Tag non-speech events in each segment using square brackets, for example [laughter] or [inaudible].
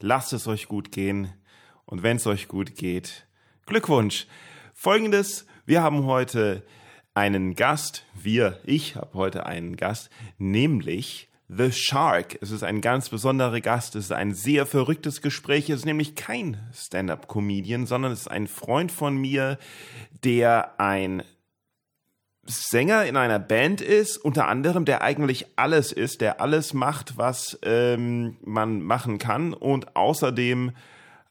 Lasst es euch gut gehen. Und wenn es euch gut geht, Glückwunsch. Folgendes, wir haben heute einen Gast, wir, ich habe heute einen Gast, nämlich The Shark. Es ist ein ganz besonderer Gast, es ist ein sehr verrücktes Gespräch, es ist nämlich kein Stand-up-Comedian, sondern es ist ein Freund von mir, der ein Sänger in einer Band ist, unter anderem, der eigentlich alles ist, der alles macht, was ähm, man machen kann und außerdem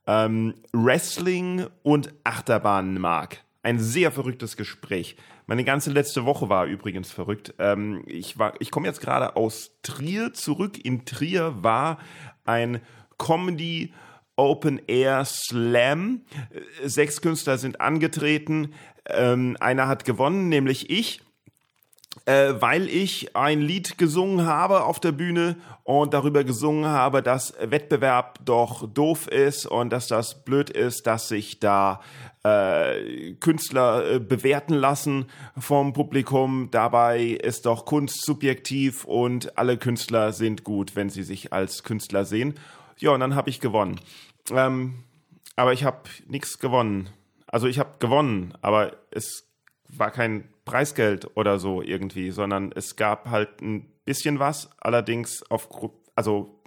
ähm, Wrestling und Achterbahnen mag. Ein sehr verrücktes Gespräch. Meine ganze letzte Woche war übrigens verrückt. Ähm, ich ich komme jetzt gerade aus Trier zurück. In Trier war ein Comedy Open Air Slam. Sechs Künstler sind angetreten. Ähm, einer hat gewonnen, nämlich ich. Äh, weil ich ein Lied gesungen habe auf der Bühne und darüber gesungen habe, dass Wettbewerb doch doof ist und dass das blöd ist, dass sich da äh, Künstler äh, bewerten lassen vom Publikum. Dabei ist doch Kunst subjektiv und alle Künstler sind gut, wenn sie sich als Künstler sehen. Ja, und dann habe ich gewonnen. Ähm, aber ich habe nichts gewonnen. Also ich habe gewonnen, aber es war kein Preisgeld oder so irgendwie, sondern es gab halt ein bisschen was, allerdings auf, also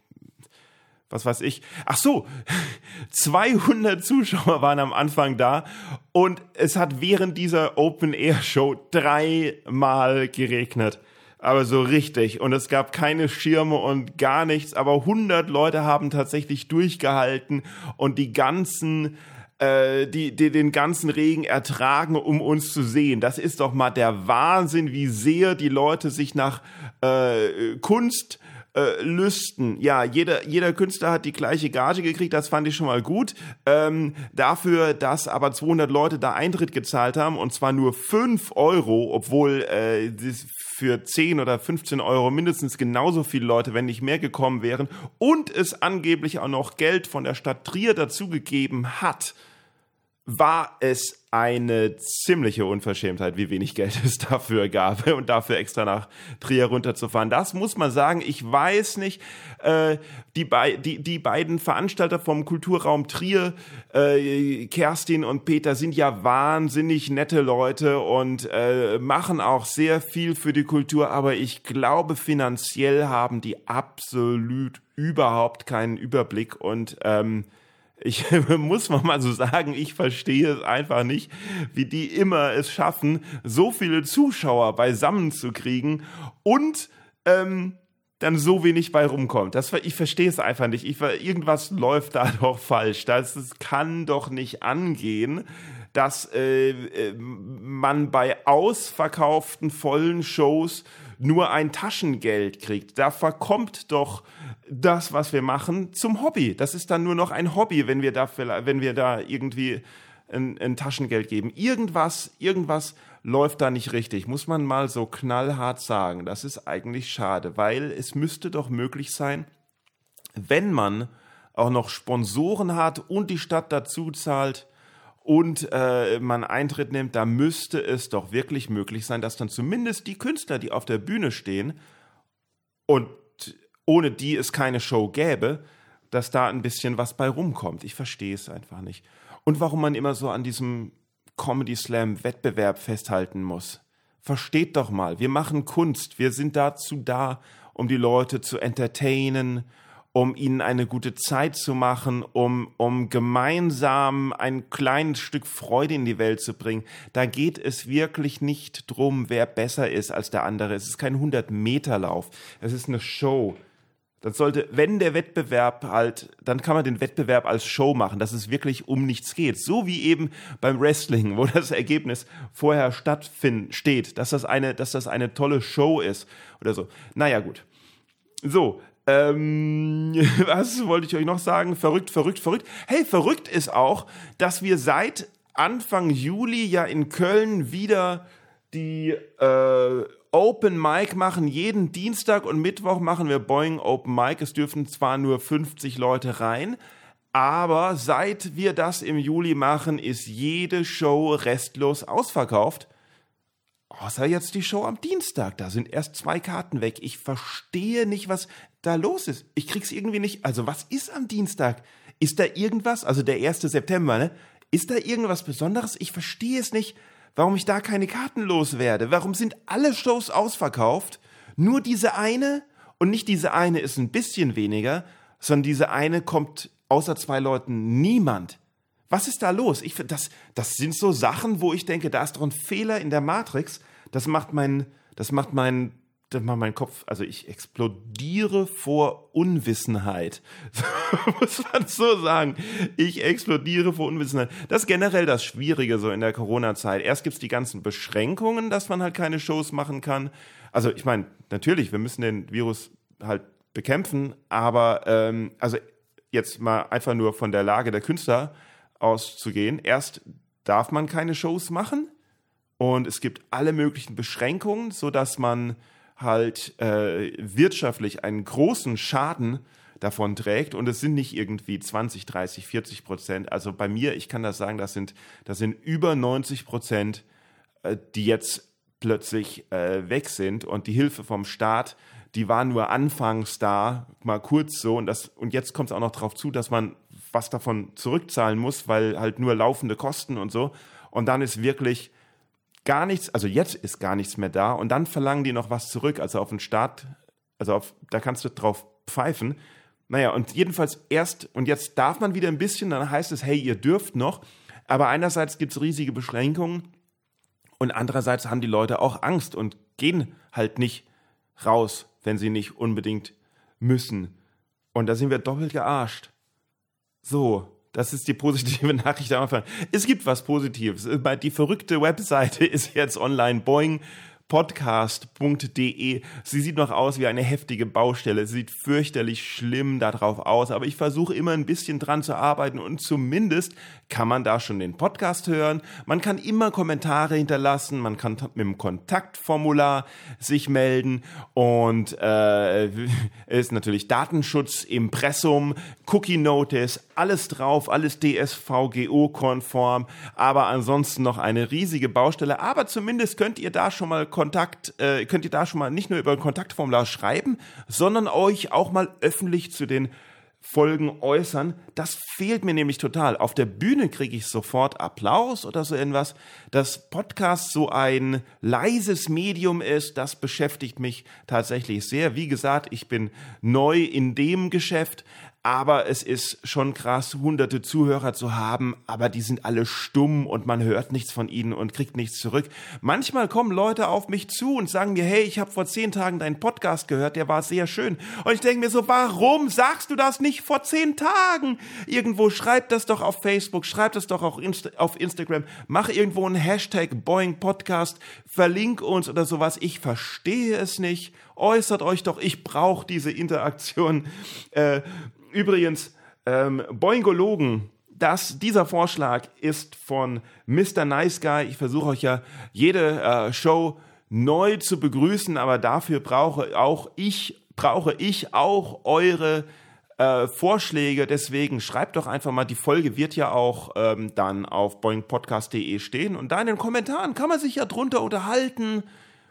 was weiß ich. Ach so, [laughs] 200 Zuschauer waren am Anfang da und es hat während dieser Open Air Show dreimal geregnet. Aber so richtig. Und es gab keine Schirme und gar nichts. Aber 100 Leute haben tatsächlich durchgehalten und die ganzen äh, die, die den ganzen Regen ertragen, um uns zu sehen. Das ist doch mal der Wahnsinn, wie sehr die Leute sich nach äh, Kunst äh, Lüsten. Ja, jeder, jeder Künstler hat die gleiche Gage gekriegt, das fand ich schon mal gut. Ähm, dafür, dass aber 200 Leute da Eintritt gezahlt haben und zwar nur 5 Euro, obwohl äh, das für 10 oder 15 Euro mindestens genauso viele Leute, wenn nicht mehr gekommen wären und es angeblich auch noch Geld von der Stadt Trier dazugegeben hat war es eine ziemliche Unverschämtheit, wie wenig Geld es dafür gab [laughs] und dafür extra nach Trier runterzufahren. Das muss man sagen. Ich weiß nicht, äh, die, be die, die beiden Veranstalter vom Kulturraum Trier, äh, Kerstin und Peter, sind ja wahnsinnig nette Leute und äh, machen auch sehr viel für die Kultur, aber ich glaube, finanziell haben die absolut überhaupt keinen Überblick und ähm, ich [laughs] muss mal so sagen, ich verstehe es einfach nicht, wie die immer es schaffen, so viele Zuschauer beisammen zu kriegen und ähm, dann so wenig bei rumkommt. Das, ich verstehe es einfach nicht. Ich, irgendwas läuft da [laughs] doch falsch. Das, das kann doch nicht angehen, dass äh, äh man bei ausverkauften vollen Shows nur ein Taschengeld kriegt. Da verkommt doch das, was wir machen, zum Hobby. Das ist dann nur noch ein Hobby, wenn wir da, wenn wir da irgendwie ein, ein Taschengeld geben. Irgendwas, irgendwas läuft da nicht richtig. Muss man mal so knallhart sagen. Das ist eigentlich schade, weil es müsste doch möglich sein, wenn man auch noch Sponsoren hat und die Stadt dazu zahlt, und äh, man Eintritt nimmt, da müsste es doch wirklich möglich sein, dass dann zumindest die Künstler, die auf der Bühne stehen und ohne die es keine Show gäbe, dass da ein bisschen was bei rumkommt. Ich verstehe es einfach nicht. Und warum man immer so an diesem Comedy Slam Wettbewerb festhalten muss. Versteht doch mal, wir machen Kunst, wir sind dazu da, um die Leute zu entertainen, um ihnen eine gute Zeit zu machen, um, um gemeinsam ein kleines Stück Freude in die Welt zu bringen. Da geht es wirklich nicht drum, wer besser ist als der andere. Es ist kein 100-Meter-Lauf. Es ist eine Show. Das sollte, wenn der Wettbewerb halt, dann kann man den Wettbewerb als Show machen, dass es wirklich um nichts geht. So wie eben beim Wrestling, wo das Ergebnis vorher stattfinden, steht, dass das eine, dass das eine tolle Show ist oder so. Naja, gut. So, Ähm, [laughs] was wollte ich euch noch sagen? Verrückt, verrückt, verrückt. Hey, verrückt ist auch, dass wir seit Anfang Juli ja in Köln wieder die äh, Open Mic machen. Jeden Dienstag und Mittwoch machen wir Boeing Open Mic. Es dürfen zwar nur 50 Leute rein, aber seit wir das im Juli machen, ist jede Show restlos ausverkauft. Außer jetzt die Show am Dienstag. Da sind erst zwei Karten weg. Ich verstehe nicht, was da los ist. Ich krieg's irgendwie nicht. Also, was ist am Dienstag? Ist da irgendwas? Also, der 1. September, ne? Ist da irgendwas Besonderes? Ich verstehe es nicht, warum ich da keine Karten loswerde. Warum sind alle Shows ausverkauft? Nur diese eine? Und nicht diese eine ist ein bisschen weniger, sondern diese eine kommt außer zwei Leuten niemand. Was ist da los? Ich, das, das sind so Sachen, wo ich denke, da ist doch ein Fehler in der Matrix. Das macht mein, das macht mein, das macht mein Kopf, also ich explodiere vor Unwissenheit. [laughs] muss man so sagen. Ich explodiere vor Unwissenheit. Das ist generell das Schwierige so in der Corona-Zeit. Erst gibt's die ganzen Beschränkungen, dass man halt keine Shows machen kann. Also ich meine, natürlich, wir müssen den Virus halt bekämpfen, aber ähm, also jetzt mal einfach nur von der Lage der Künstler auszugehen. Erst darf man keine Shows machen und es gibt alle möglichen Beschränkungen, so dass man halt äh, wirtschaftlich einen großen Schaden davon trägt. Und es sind nicht irgendwie 20, 30, 40 Prozent. Also bei mir, ich kann das sagen, das sind, das sind über 90 Prozent, äh, die jetzt plötzlich äh, weg sind. Und die Hilfe vom Staat die waren nur anfangs da, mal kurz so. Und das und jetzt kommt es auch noch darauf zu, dass man was davon zurückzahlen muss, weil halt nur laufende Kosten und so. Und dann ist wirklich gar nichts, also jetzt ist gar nichts mehr da und dann verlangen die noch was zurück, also auf den Start, also auf, da kannst du drauf pfeifen. Naja, und jedenfalls erst, und jetzt darf man wieder ein bisschen, dann heißt es, hey, ihr dürft noch, aber einerseits gibt es riesige Beschränkungen und andererseits haben die Leute auch Angst und gehen halt nicht raus wenn sie nicht unbedingt müssen. Und da sind wir doppelt gearscht. So, das ist die positive [laughs] Nachricht am Anfang. Es gibt was Positives. Die verrückte Webseite [laughs] ist jetzt online. Boeing podcast.de. Sie sieht noch aus wie eine heftige Baustelle. Sie sieht fürchterlich schlimm darauf aus, aber ich versuche immer ein bisschen dran zu arbeiten und zumindest kann man da schon den Podcast hören. Man kann immer Kommentare hinterlassen, man kann mit dem Kontaktformular sich melden und äh, [laughs] ist natürlich Datenschutz, Impressum, Cookie Notice, alles drauf, alles DSVGO-konform, aber ansonsten noch eine riesige Baustelle. Aber zumindest könnt ihr da schon mal Kontakt, äh, könnt ihr da schon mal nicht nur über ein Kontaktformular schreiben, sondern euch auch mal öffentlich zu den Folgen äußern. Das fehlt mir nämlich total. Auf der Bühne kriege ich sofort Applaus oder so irgendwas. Dass Podcast so ein leises Medium ist, das beschäftigt mich tatsächlich sehr. Wie gesagt, ich bin neu in dem Geschäft, aber es ist schon krass, hunderte Zuhörer zu haben, aber die sind alle stumm und man hört nichts von ihnen und kriegt nichts zurück. Manchmal kommen Leute auf mich zu und sagen mir, hey, ich habe vor zehn Tagen deinen Podcast gehört, der war sehr schön. Und ich denke mir so, warum sagst du das nicht vor zehn Tagen? Irgendwo schreib das doch auf Facebook, schreib das doch auch auf Instagram, mach irgendwo einen Hashtag Boeing Podcast, verlink uns oder sowas. Ich verstehe es nicht. Äußert euch doch, ich brauche diese Interaktion. Äh, Übrigens, ähm, Boingologen, das, dieser Vorschlag ist von Mr. Nice Guy. Ich versuche euch ja jede äh, Show neu zu begrüßen, aber dafür brauche auch ich, brauche ich auch eure äh, Vorschläge. Deswegen schreibt doch einfach mal, die Folge wird ja auch ähm, dann auf boingpodcast.de stehen und da in den Kommentaren kann man sich ja drunter unterhalten,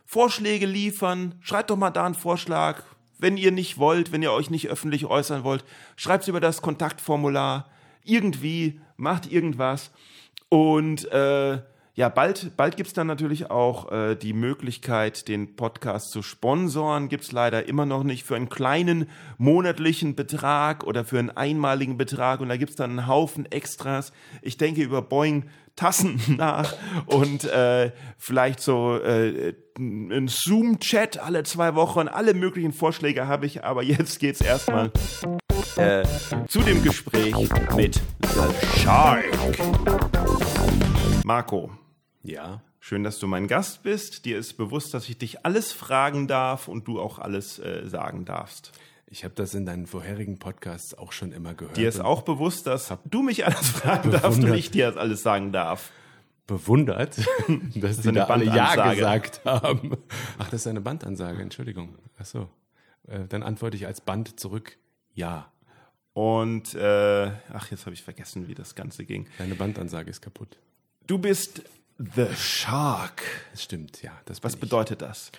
Vorschläge liefern. Schreibt doch mal da einen Vorschlag, wenn ihr nicht wollt, wenn ihr euch nicht öffentlich äußern wollt, schreibt über das Kontaktformular. Irgendwie, macht irgendwas. Und äh, ja, bald, bald gibt es dann natürlich auch äh, die Möglichkeit, den Podcast zu sponsoren. Gibt es leider immer noch nicht für einen kleinen monatlichen Betrag oder für einen einmaligen Betrag. Und da gibt es dann einen Haufen Extras. Ich denke über Boeing Tassen [laughs] nach und äh, vielleicht so äh, ein Zoom-Chat alle zwei Wochen. Alle möglichen Vorschläge habe ich, aber jetzt geht's erstmal äh, zu dem Gespräch mit The Shark. Marco. Ja. Schön, dass du mein Gast bist. Dir ist bewusst, dass ich dich alles fragen darf und du auch alles äh, sagen darfst. Ich habe das in deinen vorherigen Podcasts auch schon immer gehört. Dir ist auch bewusst, dass du mich alles [laughs] fragen darfst und ich dir das alles sagen darf. bewundert, [laughs] dass die eine da alle Ja gesagt haben. Ach, das ist eine Bandansage, Entschuldigung. Ach so. Äh, Dann antworte ich als Band zurück, ja. Und äh, ach, jetzt habe ich vergessen, wie das Ganze ging. Deine Bandansage ist kaputt. Du bist The Shark. Das stimmt, ja. Das Was bin ich. bedeutet das?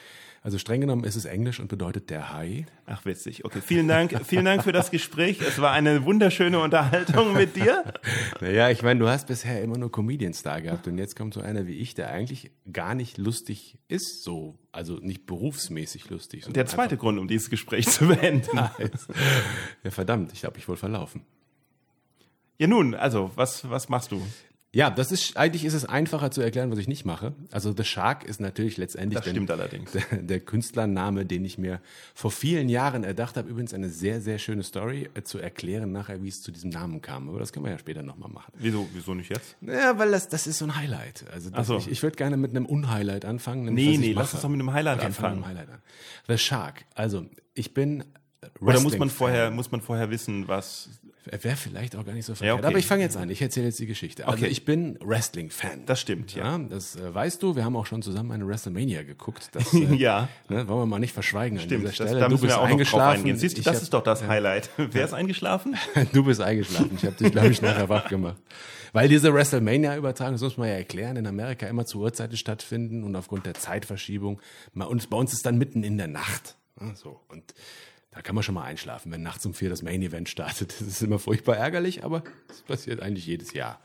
Also streng genommen ist es Englisch und bedeutet der Hai. Ach, witzig. Okay, vielen Dank. Vielen Dank für das Gespräch. Es war eine wunderschöne Unterhaltung mit dir. [laughs] Naja, ich meine, du hast bisher immer nur Comedians da gehabt und jetzt kommt so einer wie ich, der eigentlich gar nicht lustig ist, so, also nicht berufsmäßig lustig. Der zweite Grund, um dieses Gespräch zu beenden. [laughs] Ja, verdammt, ich habe mich wohl verlaufen. Ja, nun, also, was, was machst du? Ja, das ist eigentlich ist es einfacher zu erklären, was ich nicht mache. Also The Shark ist natürlich letztendlich Das stimmt allerdings. [laughs] Der, der Künstlername, den ich mir vor vielen Jahren erdacht habe. Übrigens eine sehr sehr schöne Story äh, zu erklären nachher, wie es zu diesem Namen kam. Aber das können wir ja später nochmal machen. Wieso, wieso nicht jetzt? Ja, weil das das ist so ein Highlight. Also das, so. ich, ich würde gerne mit einem Unhighlight anfangen. nämlich, Nee, nee, lass uns doch mit einem Highlight okay, fang anfangen. mit einem Highlight an. The Shark. Also ich bin Oder muss man vorher, muss man vorher wissen, was. Wäre vielleicht auch gar nicht so verkehrt. okay. Aber ich fange jetzt an. Ich erzähle jetzt die Geschichte. Also Okay. ich bin Wrestling-Fan. Das stimmt, ja. Ja, das äh, weißt du. Wir haben auch schon zusammen eine WrestleMania geguckt. Das, [laughs] äh, Ja. Ne, wollen wir mal nicht verschweigen an Stimmt, dieser das, Stelle. da du bist eingeschlafen. Siehst du, das hab- ist doch das Highlight. [laughs] Wer ist eingeschlafen? Du bist eingeschlafen. Ich habe dich, glaube ich, nachher wach gemacht. Weil diese WrestleMania-Übertragung, das muss man ja erklären, in Amerika immer zu Uhrzeiten stattfinden und aufgrund der Zeitverschiebung. Und bei uns ist dann mitten in der Nacht. Ja, So. Und da kann man schon mal einschlafen, wenn nachts um vier das Main-Event startet. Das ist immer furchtbar ärgerlich, aber das passiert eigentlich jedes Jahr.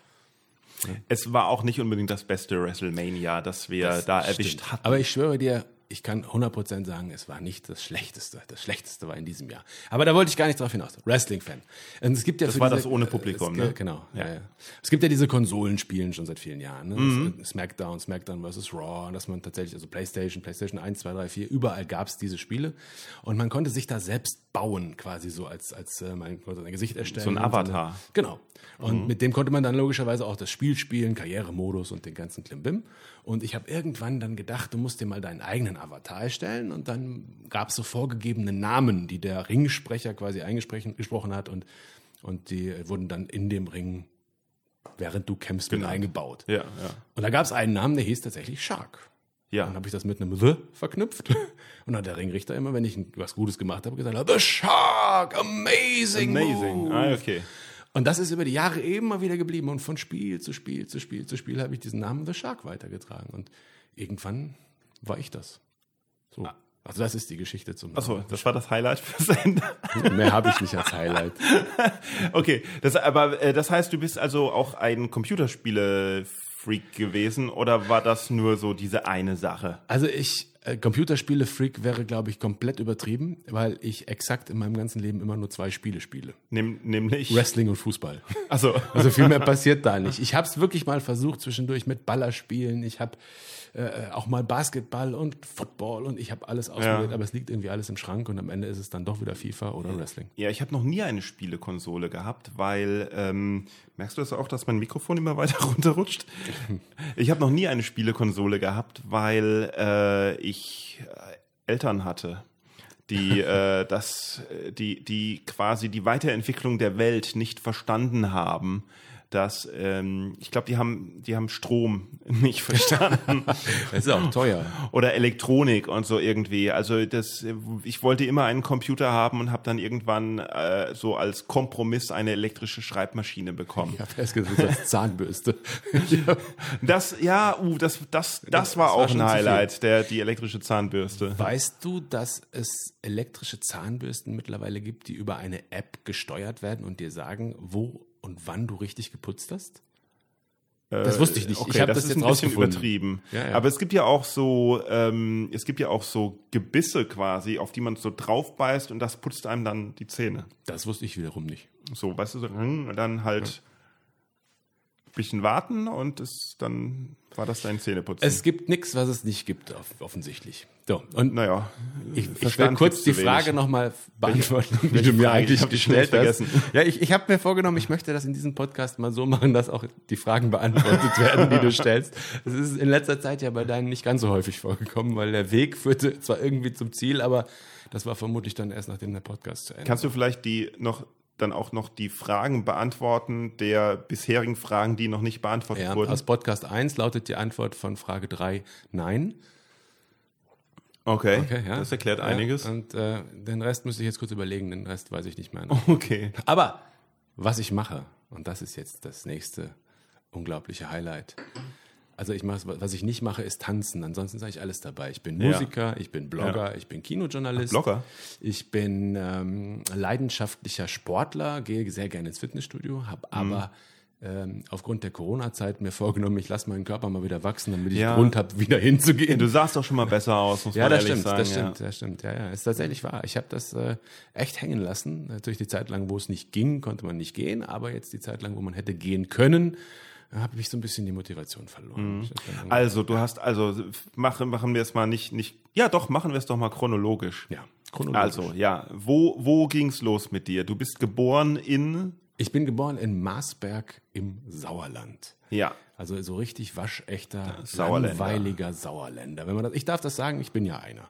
Es war auch nicht unbedingt das beste WrestleMania, das wir da erwischt Stimmt. hatten. Aber ich schwöre dir, ich kann 100% sagen, es war nicht das Schlechteste. Das Schlechteste war in diesem Jahr. Aber da wollte ich gar nicht drauf hinaus. Wrestling-Fan. Und es gibt ja Das war diese- das ohne Publikum, es, ne? Genau. Ja. Ja. Es gibt ja diese Konsolenspielen schon seit vielen Jahren. Ne? Mhm. Smackdown, Smackdown vs. Raw, dass man tatsächlich, also PlayStation, PlayStation 1, 2, 3, 4, überall gab es diese Spiele. Und man konnte sich da selbst bauen, quasi so als, als äh, man konnte sein Gesicht erstellen. So ein und Avatar. Mhm. Eine, genau. Und mit dem konnte man dann logischerweise auch das Spiel spielen, Karrieremodus und den ganzen Klimbim. Und ich habe irgendwann dann gedacht, du musst dir mal deinen eigenen Avatar erstellen. Und dann gab es so vorgegebene Namen, die der Ringsprecher quasi eingesprochen gesprochen hat. Und, und die wurden dann in dem Ring, während du kämpfst, mit Genau. eingebaut. ja, ja. Und da gab es einen Namen, der hieß tatsächlich Shark. Ja. Dann habe ich das mit einem The verknüpft. [laughs] Und dann hat der Ringrichter immer, wenn ich was Gutes gemacht habe, gesagt, The Shark, amazing, Amazing. move. Ah, okay. Und das ist über die Jahre immer wieder geblieben. Und von Spiel zu Spiel zu Spiel zu Spiel habe ich diesen Namen The Shark weitergetragen. Und irgendwann war ich das. So. Also das ist die Geschichte zum Achso, das war das Highlight fürs Ende. Mehr habe ich nicht als Highlight. [laughs] Okay, das, aber äh, das heißt, du bist also auch ein Computerspiele-Freak gewesen oder war das nur so diese eine Sache? Also ich, äh, Computerspiele-Freak wäre, glaube ich, komplett übertrieben, weil ich exakt in meinem ganzen Leben immer nur zwei Spiele spiele. Nehm, nämlich. Wrestling und Fußball. Achso. Also viel mehr [laughs] passiert da nicht. Ich habe es wirklich mal versucht zwischendurch mit Ballerspielen. Ich habe äh, auch mal Basketball und Football und ich habe alles ausprobiert, Ja. aber es liegt irgendwie alles im Schrank und am Ende ist es dann doch wieder FIFA oder Wrestling. Ja, ich habe noch nie eine Spielekonsole gehabt, weil ähm, merkst du das auch, dass mein Mikrofon immer [laughs] weiter runterrutscht? [laughs] Ich habe noch nie eine Spielekonsole gehabt, weil äh, ich äh, Eltern hatte, die [laughs] äh, das, äh, die die quasi die Weiterentwicklung der Welt nicht verstanden haben. Dass ähm, ich glaube, die haben die haben Strom [laughs] nicht verstanden [laughs] Das ist auch teuer. oder Elektronik und so irgendwie. Also das, ich wollte immer einen Computer haben und habe dann irgendwann äh, so als Kompromiss eine elektrische Schreibmaschine bekommen. Ich habe erst gesagt, das Zahnbürste. [laughs] Das, ja, uh, das, das, das, Das war war auch schon ein. Highlight, der die elektrische Zahnbürste. Weißt du, dass es elektrische Zahnbürsten mittlerweile gibt, die über eine App gesteuert werden und dir sagen, wo und wann du richtig geputzt hast? Das wusste ich nicht. Okay, ich habe das, das, ist jetzt ein bisschen übertrieben. Ja, ja. Aber es gibt ja auch so, ähm, es gibt ja auch so Gebisse quasi, auf die man so drauf beißt und das putzt einem dann die Zähne. Das wusste ich wiederum nicht. So, weißt du, so, hm, dann halt ein bisschen warten und es, dann war das dein Zähneputzen. Es gibt nichts, was es nicht gibt, off offensichtlich. So, und naja, ich, ich will kurz die Frage nochmal beantworten, die welche [laughs] du mir eigentlich die gestellt hast. vergessen. Ja, ich, ich habe mir vorgenommen, ich möchte das in diesem Podcast mal so machen, dass auch die Fragen beantwortet [laughs] werden, die du stellst. Es ist in letzter Zeit ja bei deinen nicht ganz so häufig vorgekommen, weil der Weg führte zwar irgendwie zum Ziel, aber Das war vermutlich dann erst nachdem der Podcast zu Ende Kannst du vielleicht die noch dann auch noch die Fragen beantworten der bisherigen Fragen, die noch nicht beantwortet ja, wurden? Aus Podcast 1 lautet die Antwort von Frage 3 Nein. Okay, Okay, ja. das erklärt Ja, einiges. Und äh, den Rest müsste ich jetzt kurz überlegen, den Rest weiß ich nicht mehr. [laughs] Okay. Aber was ich mache, und das ist jetzt das nächste unglaubliche Highlight. Also ich mache, was ich nicht mache, ist tanzen. Ansonsten sage ich alles dabei. Ich bin Ja. Musiker, ich bin Blogger, ich bin Kinojournalist. Blogger? Ich bin ähm, leidenschaftlicher Sportler, gehe sehr gerne ins Fitnessstudio, Mhm. habe aber ähm, aufgrund der Corona-Zeit mir vorgenommen, ich lasse meinen Körper mal wieder wachsen, damit ich Ja. Grund habe, wieder hinzugehen. Du sahst doch schon mal besser aus, muss Ja, man das ehrlich stimmt, sagen. das ja. stimmt, das stimmt. Ja, ja, ist tatsächlich wahr. Ich habe das äh, echt hängen lassen. Natürlich die Zeit lang, wo es nicht ging, konnte man nicht gehen, aber jetzt die Zeit lang, wo man hätte gehen können, habe ich so ein bisschen die Motivation verloren. Dann- Also, du hast, also, machen, machen wir es mal nicht, nicht, ja doch, machen wir es doch mal chronologisch. ja, chronologisch. Also, ja, wo, wo ging's los mit dir? Du bist geboren in, Ich bin geboren in Marsberg im Sauerland. ja, Also so richtig waschechter, Sauerländer. langweiliger Sauerländer. Wenn man das, ich darf das sagen, ich bin ja einer.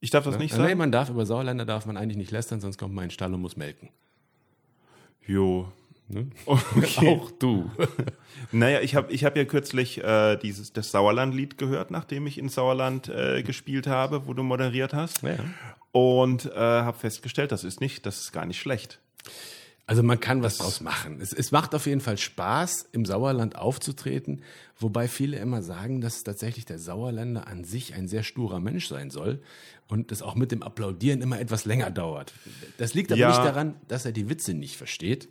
ich darf das nicht Nee, sagen? man darf über Sauerländer darf man eigentlich nicht lästern, sonst kommt man in den Stall und muss melken. Jo. Ne? [laughs] Okay. Auch du. [laughs] Naja, ich habe ich hab ja kürzlich äh, dieses, das Sauerland-Lied gehört, nachdem ich in Sauerland äh, gespielt habe, wo du moderiert hast. Ja. Und äh, habe festgestellt, das ist nicht, das ist gar nicht schlecht. Also man kann was draus machen. Es, es macht auf jeden Fall Spaß, im Sauerland aufzutreten, wobei viele immer sagen, dass tatsächlich der Sauerländer an sich ein sehr sturer Mensch sein soll und das auch mit dem Applaudieren immer etwas länger dauert. Das liegt aber Ja. nicht daran, dass er die Witze nicht versteht,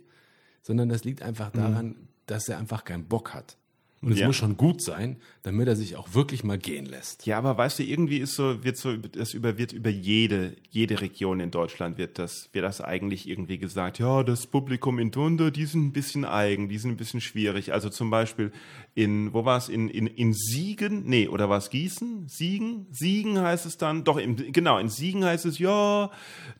sondern das liegt einfach daran, dass er einfach keinen Bock hat. Und es Ja. muss schon gut sein, damit er sich auch wirklich mal gehen lässt. Ja, aber weißt du, irgendwie ist so, wird so, das über, wird über jede, jede Region in Deutschland wird das, wird das eigentlich irgendwie gesagt. Ja, das Publikum in Dunde, die sind ein bisschen eigen, die sind ein bisschen schwierig. Also zum Beispiel in, wo war es? In, in, in Siegen? Nee, oder war es Gießen? Siegen? Siegen heißt es dann. Doch, im, genau, in Siegen heißt es, ja,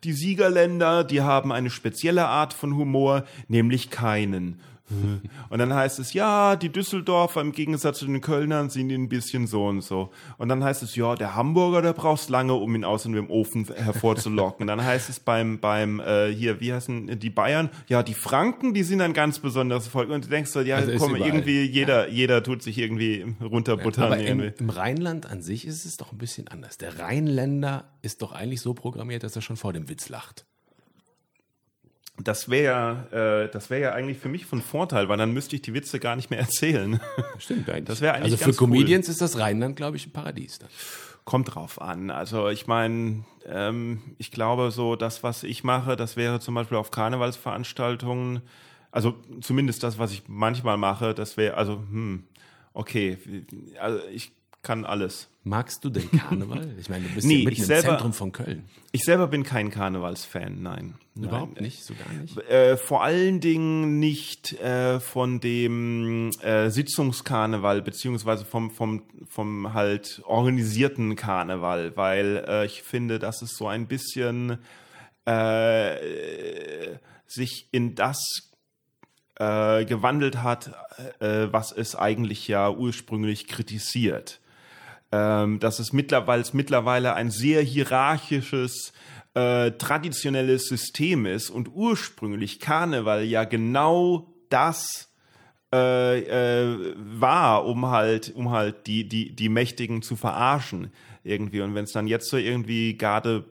die Siegerländer, die haben eine spezielle Art von Humor, nämlich keinen. [laughs] Und dann heißt es, ja, die Düsseldorfer im Gegensatz zu den Kölnern sind ein bisschen so und so. Und dann heißt es, ja, der Hamburger, der brauchst lange, um ihn aus dem Ofen hervorzulocken. dann heißt es beim, beim, äh, hier, wie heißen die Bayern? Ja, die Franken, die sind ein ganz besonderes Volk. Und du denkst so, ja, Also komm, irgendwie, jeder, jeder tut sich irgendwie runterbuttern. Aber im, irgendwie. im Rheinland an sich ist es doch ein bisschen anders. Der Rheinländer ist doch eigentlich so programmiert, dass er schon vor dem Witz lacht. Das wäre äh, das wäre ja eigentlich für mich von Vorteil, weil dann müsste ich die Witze gar nicht mehr erzählen. Stimmt eigentlich. Das wäre eigentlich also für ganz cool. Comedians ist das Rheinland, glaube ich, ein Paradies. Dann. Kommt drauf an. Also ich meine, ähm, ich glaube so, das, was ich mache, das wäre zum Beispiel auf Karnevalsveranstaltungen, also zumindest das, was ich manchmal mache, das wäre, also, hm, okay, also ich kann alles. Magst du den Karneval? [laughs] Ich meine, du bist Nee, ja mitten im selber- Zentrum von Köln. Ich selber bin kein Karnevalsfan, nein. Überhaupt nein. nicht, so gar nicht. Äh, vor allen Dingen nicht äh, von dem äh, Sitzungskarneval beziehungsweise vom vom vom halt organisierten Karneval, weil äh, ich finde, dass es so ein bisschen äh, sich in das äh, gewandelt hat, was es eigentlich ja ursprünglich kritisiert. Ähm, dass es mittlerweile, mittlerweile ein sehr hierarchisches, äh, traditionelles System ist und ursprünglich Karneval ja genau das äh, äh, war, um halt, um halt die, die, die Mächtigen zu verarschen irgendwie. Und wenn es dann jetzt so irgendwie gerade,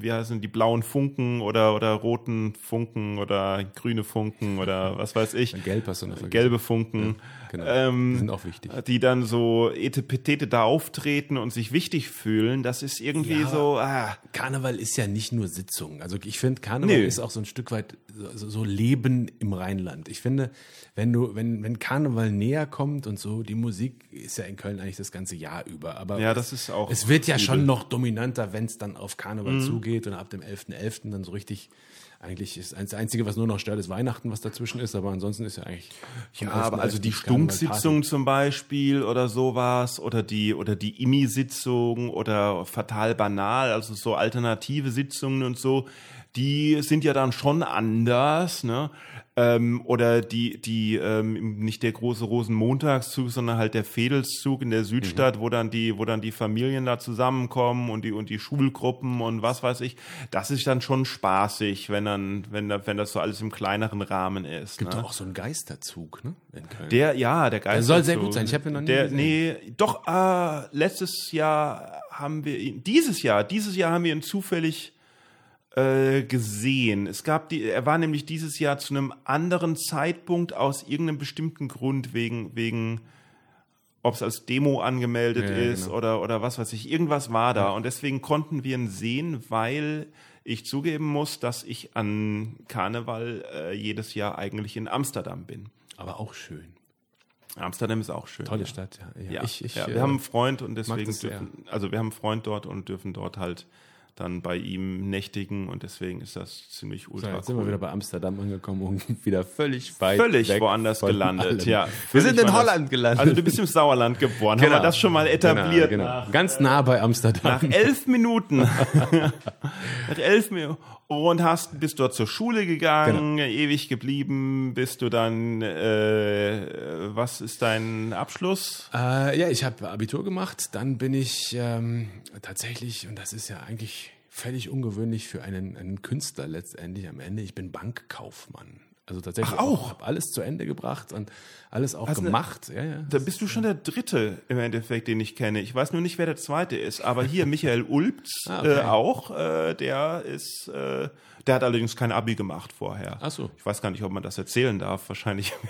wie heißen die blauen Funken oder, oder roten Funken oder grüne Funken oder [laughs] was weiß ich, Gelb hast du noch vergessen. gelbe Funken, genau. ähm, Die sind auch wichtig. die dann so etepetete da auftreten und sich wichtig fühlen, das ist irgendwie Ja, so, ah, Karneval ist ja nicht nur Sitzung. Also ich finde, Karneval Nö. ist auch so ein Stück weit so, so Leben im Rheinland. Ich finde, wenn du, wenn, wenn Karneval näher kommt und so, die Musik ist ja in Köln eigentlich das ganze Jahr über. Aber Ja, es, das ist auch Es wird ja übel. schon noch dominanter, wenn es dann auf Karneval Mhm. zugeht und ab dem 11.11. dann so richtig. Eigentlich ist das Einzige, was nur noch stört, ist Weihnachten, was dazwischen ist, aber ansonsten ist ja eigentlich. Ja, aber 11.11. also die ist Karneval Stunksitzung zum Beispiel oder sowas oder die oder die IMI-Sitzung oder fatal banal, also so alternative Sitzungen und so, die sind ja dann schon anders, ne? Ähm, oder die, die ähm, nicht der große Rosenmontagszug, sondern halt der Fädelszug in der Südstadt, mhm. wo dann die, wo dann die Familien da zusammenkommen und die und die Schulgruppen und was weiß ich. Das ist dann schon spaßig, wenn dann, wenn da, wenn das so alles im kleineren Rahmen ist. Gibt ne? auch so einen Geisterzug, ne? Der, ja, der Geisterzug. Der soll sehr gut sein. Ich habe ihn noch nie der, gesehen. Nee, doch. Äh, letztes Jahr haben wir ihn, dieses Jahr, dieses Jahr haben wir ihn zufällig äh, gesehen. Es gab die, er war nämlich dieses Jahr zu einem anderen Zeitpunkt aus irgendeinem bestimmten Grund wegen wegen ob es als Demo angemeldet ja, ist genau. oder oder was weiß ich. Irgendwas war da und deswegen konnten wir ihn sehen, weil ich zugeben muss, dass ich an Karneval äh, jedes Jahr eigentlich in Amsterdam bin. Aber auch schön. Amsterdam ist auch schön. Tolle Stadt, ja. ja. ja. Ich, ich, ja wir äh, haben einen Freund und deswegen dürfen, also wir haben einen Freund dort und dürfen dort halt dann bei ihm nächtigen und deswegen ist das ziemlich ultra so, jetzt cool. sind wir wieder bei Amsterdam angekommen und [laughs] wieder völlig weit Völlig woanders gelandet, allem. ja. Wir sind in Holland gelandet. Also du bist im Sauerland geboren, genau. haben wir das schon mal etabliert. Genau, genau. Nach, Ganz nah bei Amsterdam. Nach elf Minuten. [laughs] nach elf Minuten. Und hast, bist dort zur Schule gegangen, genau. ewig geblieben, bist du dann, äh, was ist dein Abschluss? Äh, ja, ich habe Abitur gemacht, dann bin ich ähm, tatsächlich, und das ist ja eigentlich völlig ungewöhnlich für einen, einen Künstler letztendlich am Ende, ich bin Bankkaufmann. Also tatsächlich Ach, auch. Habe alles zu Ende gebracht und alles auch also gemacht. ja, ja. Da bist du schon der Dritte im Endeffekt, den ich kenne. Ich weiß nur nicht, wer der Zweite ist. Aber hier [laughs] Michael Ulbz ah, okay. äh, auch. Äh, der ist, äh, der hat allerdings kein Abi gemacht vorher. Ach so. Ich weiß gar nicht, ob man das erzählen darf. Wahrscheinlich. [laughs]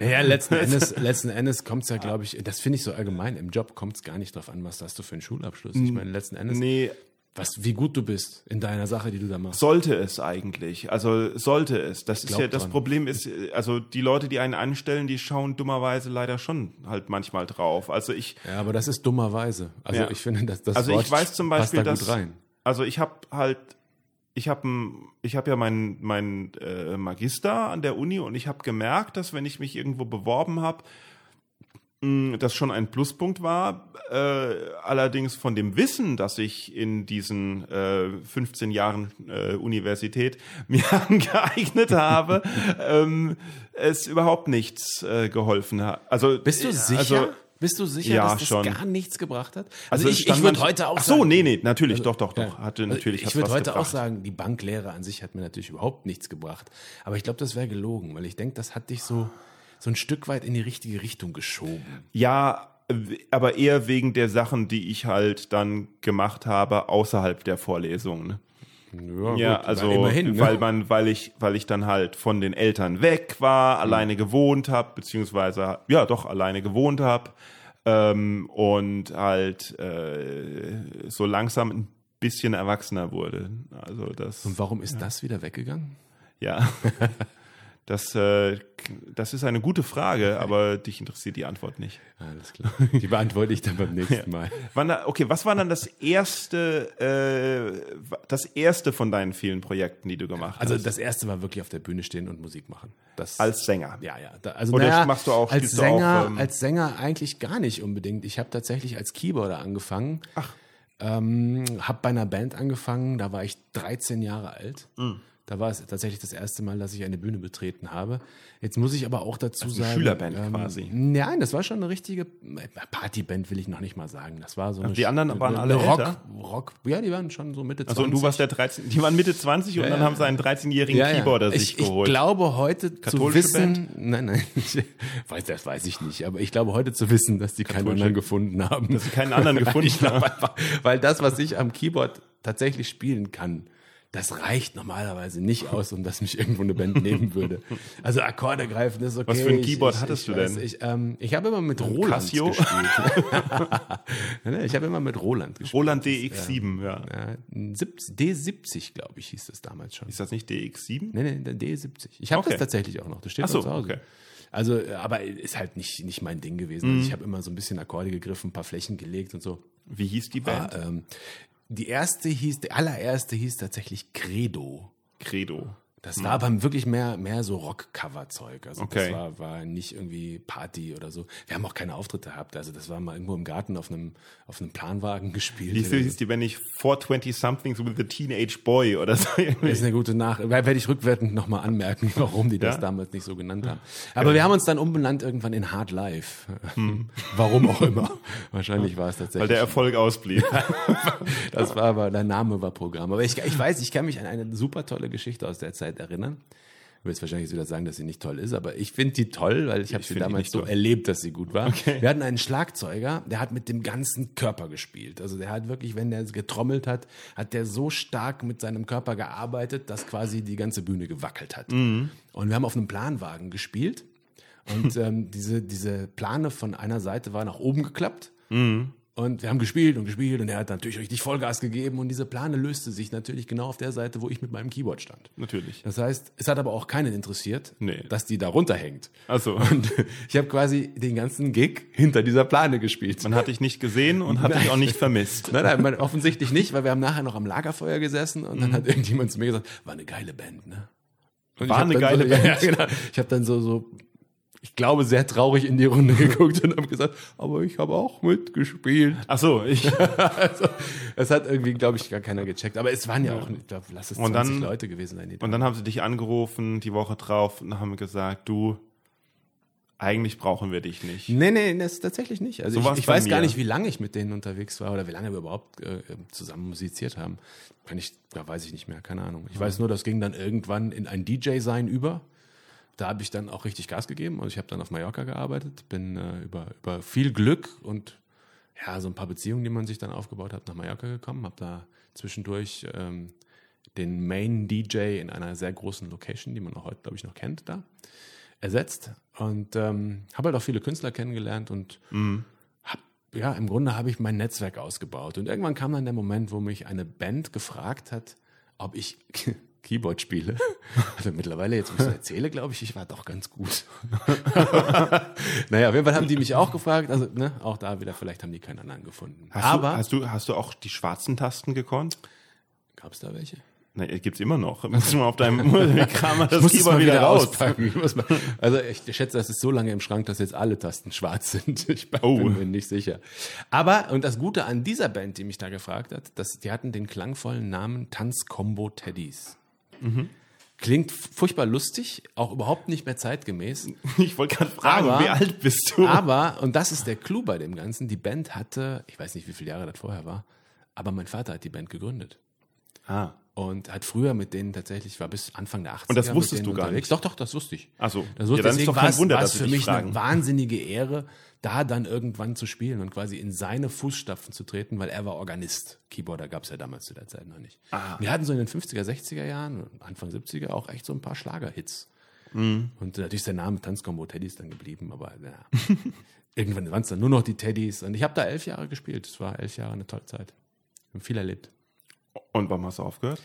Naja, letzten [laughs] Endes, letzten Endes kommt es ja, glaube ich, das finde ich so allgemein. Im Job kommt es gar nicht drauf an, was hast du für einen Schulabschluss. Ich meine, letzten Endes. Nee, was, wie gut du bist in deiner Sache, die du da machst. Sollte es eigentlich. Also sollte es. Das ist ja das Problem ist, also die Leute, die einen anstellen, die schauen dummerweise leider schon halt manchmal drauf. Also ich. Ja, aber das ist dummerweise. Also ja. ich finde, dass das Also Wort ich weiß zum Beispiel, da dass. Rein. Also ich habe halt ich habe ich hab ja meinen mein, äh, Magister an der Uni und ich habe gemerkt, dass wenn ich mich irgendwo beworben habe, das schon ein Pluspunkt war. Äh, allerdings von dem Wissen, das ich in diesen äh, 15 Jahren äh, Universität [laughs] mir angeeignet habe, [laughs] ähm, es überhaupt nichts äh, geholfen hat. Also bist du äh, sicher? Also, bist du sicher, ja, dass das schon. gar nichts gebracht hat? Also, also ich, ich würde heute auch Ach so, sagen, nee, nee, natürlich, also, doch, doch, doch. Hatte also natürlich ich würde heute gebracht. auch sagen, die Banklehre an sich hat mir natürlich überhaupt nichts gebracht. Aber ich glaube, das wäre gelogen, weil ich denke, das hat dich so so ein Stück weit in die richtige Richtung geschoben. Ja, aber eher wegen der Sachen, die ich halt dann gemacht habe außerhalb der Vorlesungen. Ja, ja gut, also immerhin, ne? weil man, weil ich, weil ich dann halt von den Eltern weg war, mhm. alleine gewohnt habe, beziehungsweise ja doch alleine gewohnt habe ähm, und halt äh, so langsam ein bisschen erwachsener wurde. Also das. Und warum ist ja. das wieder weggegangen? Ja. [laughs] Das, äh, das ist eine gute Frage, aber dich interessiert die Antwort nicht. Alles klar. Die beantworte ich dann beim [laughs] nächsten Mal. Ja. okay, was war dann das erste, äh, das erste von deinen vielen Projekten, die du gemacht also hast? Also das erste war wirklich auf der Bühne stehen und Musik machen. Das, als Sänger? Ja, ja. Da, also Oder naja, machst du auch als Sänger? Auch, ähm, als Sänger eigentlich gar nicht unbedingt. Ich habe tatsächlich als Keyboarder angefangen. Ach. Ähm, habe bei einer Band angefangen. Da war ich 13 Jahre alt. Mhm. Da war es tatsächlich das erste Mal, dass ich eine Bühne betreten habe. Jetzt muss ich aber auch dazu also sagen. Eine Schülerband ähm, quasi. Nein, das war schon eine richtige Partyband, will ich noch nicht mal sagen. Das war so also die anderen waren eine, alle Rock, älter? Rock, ja, die waren schon so Mitte 20. Also und du warst der 13, die waren Mitte 20 und ja, dann ja. haben sie einen 13-jährigen ja, Keyboarder sich ich, geholt. Ich glaube heute zu wissen, Band? nein, nein, [laughs] weiß, das weiß ich nicht, aber ich glaube heute zu wissen, dass die keinen anderen gefunden haben. Dass sie keinen anderen [laughs] gefunden haben. Weil das, was ich am Keyboard tatsächlich spielen kann, das reicht normalerweise nicht aus, um dass mich irgendwo eine Band nehmen würde. Also Akkorde greifen ist okay. Was für ein Keyboard ich, hattest ich, du denn? Ich, ähm, ich habe immer mit Roland Casio? gespielt. [laughs] [laughs] ich habe immer mit Roland gespielt. Roland DX7, ja. ja. D70, glaube ich, hieß das damals schon. Ist das nicht DX7? Nee, nee, der D70. Ich habe Okay. das tatsächlich auch noch. Das steht Ach so, zu Hause. okay. Also, aber ist halt nicht, nicht mein Ding gewesen. Mhm. Also ich habe immer so ein bisschen Akkorde gegriffen, ein paar Flächen gelegt und so. Wie hieß die Band? Ah, ähm, die erste hieß, die allererste hieß tatsächlich Credo. Credo. Das war aber wirklich mehr, mehr so Rock-Cover-Zeug. Also Okay. das war, war nicht irgendwie Party oder so. Wir haben auch keine Auftritte gehabt. Also das war mal irgendwo im Garten auf einem, auf einem Planwagen [laughs] gespielt. Hieß, hieß die, wenn nicht 420-somethings with a teenage boy oder so. Das ist eine gute Nach. Werde ich rückwirkend nochmal anmerken, [laughs] warum die das Ja? damals nicht so genannt haben. Aber wir haben uns dann umbenannt irgendwann in Hard Life. [laughs] Warum auch immer. Wahrscheinlich war es Weil tatsächlich. der Erfolg ausblieb. Das war aber, der Name war Programm. Aber ich, ich weiß, ich kann mich an eine super tolle Geschichte aus der Zeit erinnern. Du willst wahrscheinlich wieder sagen, dass sie nicht toll ist, aber ich finde die toll, weil ich habe sie damals so toll. erlebt, dass sie gut war. Wir hatten einen Schlagzeuger, der hat mit dem ganzen Körper gespielt. Also der hat wirklich, wenn der getrommelt hat, hat der so stark mit seinem Körper gearbeitet, dass quasi die ganze Bühne gewackelt hat. Mhm. Und wir haben auf einem Planwagen gespielt. Und ähm, diese, diese Plane von einer Seite war nach oben geklappt. Mhm. Und wir haben gespielt und gespielt und er hat natürlich richtig Vollgas gegeben und diese Plane löste sich natürlich genau auf der Seite, wo ich mit meinem Keyboard stand. Natürlich. Das heißt, es hat aber auch keinen interessiert, Nee. dass die da runterhängt. Also, Und [laughs] ich habe quasi den ganzen Gig hinter dieser Plane gespielt. man hat dich nicht gesehen und hat dich auch nicht vermisst. Nein, nein, man, offensichtlich nicht, weil wir haben nachher noch am Lagerfeuer gesessen und dann Mhm. hat irgendjemand zu mir gesagt, war eine geile Band, ne? Und War eine geile so, [laughs] Band. Ja, genau. Ich habe dann so, so, ich glaube, sehr traurig in die Runde geguckt und habe gesagt, aber ich habe auch mitgespielt. Ach so, ich, [laughs] Also, es hat irgendwie, glaube ich, gar keiner gecheckt. Aber es waren ja auch, ich glaub, lass es Und 20 dann- Leute gewesen sein. Und dann haben sie dich angerufen die Woche drauf und haben gesagt, du, eigentlich brauchen wir dich nicht. Nee, nee, das tatsächlich nicht. Also So ich, ich weiß gar mir. nicht, wie lange ich mit denen unterwegs war oder wie lange wir überhaupt äh, zusammen musiziert haben. Kann ich, da weiß ich nicht mehr, keine Ahnung. Ich weiß nur, das ging dann irgendwann in ein DJ-Sein über. Da habe ich dann auch richtig Gas gegeben und ich habe dann auf Mallorca gearbeitet, bin äh, über, über viel Glück und ja, so ein paar Beziehungen, die man sich dann aufgebaut hat, nach Mallorca gekommen, habe da zwischendurch ähm, den Main DJ in einer sehr großen Location, die man auch heute, glaube ich, noch kennt, da ersetzt und ähm, habe halt auch viele Künstler kennengelernt und hab, ja, im Grunde habe ich mein Netzwerk ausgebaut. Und irgendwann kam dann der Moment, wo mich eine Band gefragt hat, ob ich Keyboard spiele. [laughs] Also mittlerweile, jetzt, wo ich es erzähle, glaube ich, ich war doch ganz gut. [laughs] naja, auf jeden Fall haben die mich auch gefragt. Also, ne, auch da wieder, vielleicht haben die keinen anderen gefunden. Hast Aber, du, hast du, hast du auch die schwarzen Tasten gekonnt? gab es da welche? Ne, gibt's immer noch. Musst du mal auf deinem [laughs] Kram mal das muss Keyboard wieder raus. auspacken. Ich muss mal, also ich schätze, das ist so lange im Schrank, dass jetzt alle Tasten schwarz sind. Ich bin Oh. mir nicht sicher. Aber, und das Gute an dieser Band, die mich da gefragt hat, dass die hatten den klangvollen Namen Tanzcombo Teddies. Mhm. Klingt furchtbar lustig, auch überhaupt nicht mehr zeitgemäß. [laughs] Ich wollte gerade fragen, Aber- wie alt bist du? Aber, und das ist der Clou bei dem Ganzen, die Band hatte, ich weiß nicht, wie viele Jahre das vorher war, aber mein Vater hat die Band gegründet. Ah. Und hat früher mit denen tatsächlich, war bis Anfang der 80er. Und das wusstest du gar unterwegs. nicht? Doch, doch, das wusste ich. Ach so. Das wusste, Ja, dann ist deswegen doch kein Wunder, war dass für mich fragen. eine wahnsinnige Ehre, da dann irgendwann zu spielen und quasi in seine Fußstapfen zu treten, weil er war Organist. Keyboarder gab es ja damals zu der Zeit noch nicht. Ah. Wir hatten so in den 50er, 60er Jahren, Anfang 70er auch echt so ein paar Schlagerhits. Mhm. Und natürlich ist der Name Tanzcombo Teddys dann geblieben, aber ja. [laughs] irgendwann waren es dann nur noch die Teddys. Und ich habe da elf Jahre gespielt. Es war elf Jahre eine tolle Zeit. Wir haben viel erlebt. Und warum hast du aufgehört?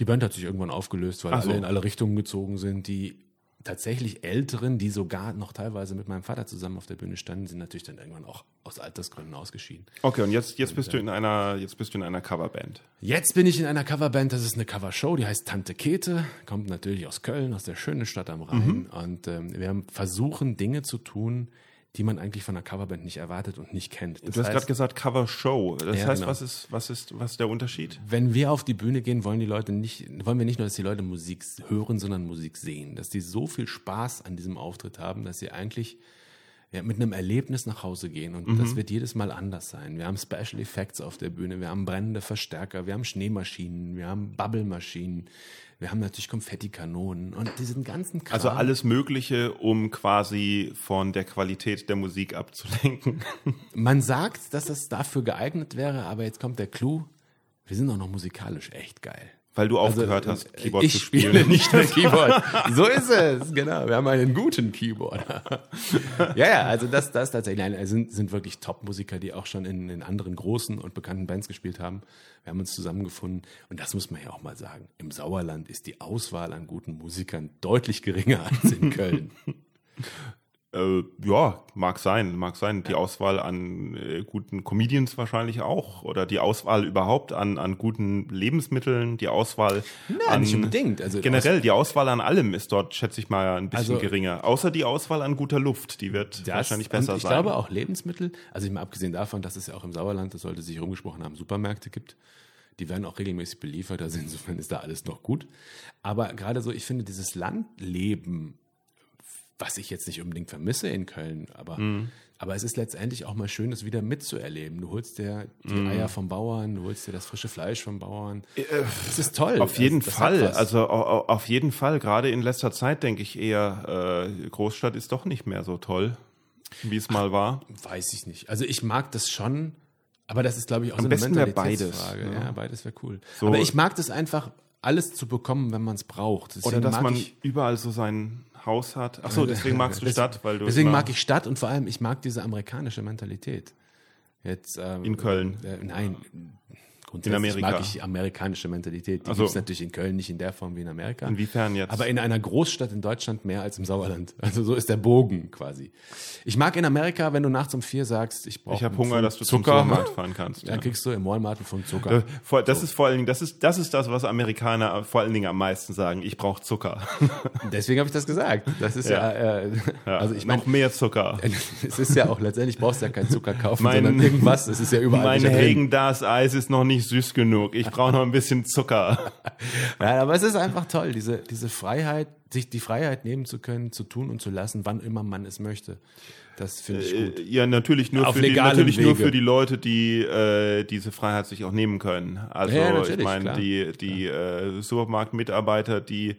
Die Band hat sich irgendwann aufgelöst, weil so. alle in alle Richtungen gezogen sind. Die tatsächlich Älteren, die sogar noch teilweise mit meinem Vater zusammen auf der Bühne standen, sind natürlich dann irgendwann auch aus Altersgründen ausgeschieden. Okay, und jetzt, jetzt bist du in einer, jetzt bist du in einer Coverband. Jetzt bin ich in einer Coverband, das ist eine Covershow, die heißt Tante Kete, kommt natürlich aus Köln, aus der schönen Stadt am Rhein. Und ähm, wir haben versuchen, Dinge zu tun, die man eigentlich von einer Coverband nicht erwartet und nicht kennt. Das Du hast gerade gesagt Cover Show. Das Ja, heißt, genau. was ist, was ist, was ist der Unterschied? wenn wir auf die Bühne gehen, wollen die Leute nicht, wollen wir nicht nur, dass die Leute Musik hören, sondern Musik sehen. Dass die so viel Spaß an diesem Auftritt haben, dass sie eigentlich ja, mit einem Erlebnis nach Hause gehen. Und das wird jedes Mal anders sein. Wir haben Special Effects auf der Bühne, wir haben brennende Verstärker, wir haben Schneemaschinen, wir haben Bubble-Maschinen, wir haben natürlich Konfettikanonen und diesen ganzen Kram. Also alles Mögliche, um quasi von der Qualität der Musik abzulenken. [laughs] Man sagt, dass das dafür geeignet wäre, aber jetzt kommt der Clou. Wir sind auch noch musikalisch echt geil. Weil du aufgehört hast, äh, Keyboard ich zu spielen. spiele nicht mehr [laughs] Keyboard. so ist es, genau. Wir haben einen guten Keyboarder. ja, ja, also das, das tatsächlich nein, es sind, sind wirklich Top-Musiker, die auch schon in, in anderen großen und bekannten Bands gespielt haben. Wir haben uns zusammengefunden und das muss man ja auch mal sagen. Im Sauerland ist die Auswahl an guten Musikern deutlich geringer als in Köln. [laughs] Äh, ja, mag sein, mag sein. Die Auswahl an äh, guten Comedians wahrscheinlich auch oder die Auswahl überhaupt an, an guten Lebensmitteln, die Auswahl Na, an nicht unbedingt. Also generell die Auswahl an allem ist dort, schätze ich mal, ein bisschen Also- geringer. Außer die Auswahl an guter Luft, die wird Das, wahrscheinlich besser ich sein. glaube auch Lebensmittel, also ich mal abgesehen davon, dass es ja auch im Sauerland, das sollte sich rumgesprochen haben, Supermärkte gibt. Die werden auch regelmäßig beliefert, also insofern ist da alles noch gut. Aber gerade so, ich finde dieses Landleben, was ich jetzt nicht unbedingt vermisse in Köln, aber, Mhm. aber es ist letztendlich auch mal schön, das wieder mitzuerleben. Du holst dir die Mhm. Eier vom Bauern, du holst dir das frische Fleisch vom Bauern. Es ist toll. Äh, Auf jeden das, das Fall, also au- au- auf jeden Fall. Gerade in letzter Zeit denke ich eher, äh, Großstadt ist doch nicht mehr so toll, wie es mal war. Weiß ich nicht. Also ich mag das schon, aber das ist, glaube ich, auch Am so besten eine beides, Mentalitätsfrage. ne? Ja, beides wäre cool. So- aber ich mag das einfach, alles zu bekommen, wenn man es braucht. Deswegen Oder dass mag man ich, überall so sein Haus hat. Ach so, deswegen magst du [laughs] Stadt, weil du Deswegen mag ich Stadt und vor allem, ich mag diese amerikanische Mentalität. Jetzt, ähm, In Köln. Äh, nein, grundsätzlich In Amerika. mag ich amerikanische Mentalität. Die Ach so. gibt es natürlich in Köln nicht in der Form wie in Amerika. Inwiefern jetzt? Aber in einer Großstadt in Deutschland mehr als im Sauerland. Also so ist der Bogen quasi. Ich mag in Amerika, wenn du nachts um vier sagst, ich brauche ich habe Hunger, dass du zum Zucker. Supermarkt fahren kannst. Dann Ja. kriegst du im Walmart Pfund Zucker. Das ist vor allen Dingen, das ist, das ist das, was Amerikaner vor allen Dingen am meisten sagen. Ich brauche Zucker. [laughs] Deswegen habe ich das gesagt. Das ist ja, Ja. äh, Ja, also ich meine, noch mehr Zucker. [laughs] es ist ja auch letztendlich brauchst du ja keinen Zucker kaufen, Mein- sondern irgendwas. Es ist ja überall Mein. Hagen das Eis ist noch nicht süß genug. Ich brauche noch ein bisschen Zucker. [laughs] Ja, aber es ist einfach toll, diese, diese Freiheit, sich die Freiheit nehmen zu können, zu tun und zu lassen, wann immer man es möchte. Das finde ich gut. Äh, Ja, natürlich nur Auf für die, natürlich nur für die Leute, die äh, diese Freiheit sich auch nehmen können. Also Ja, ich meine, die die äh, Supermarktmitarbeiter, die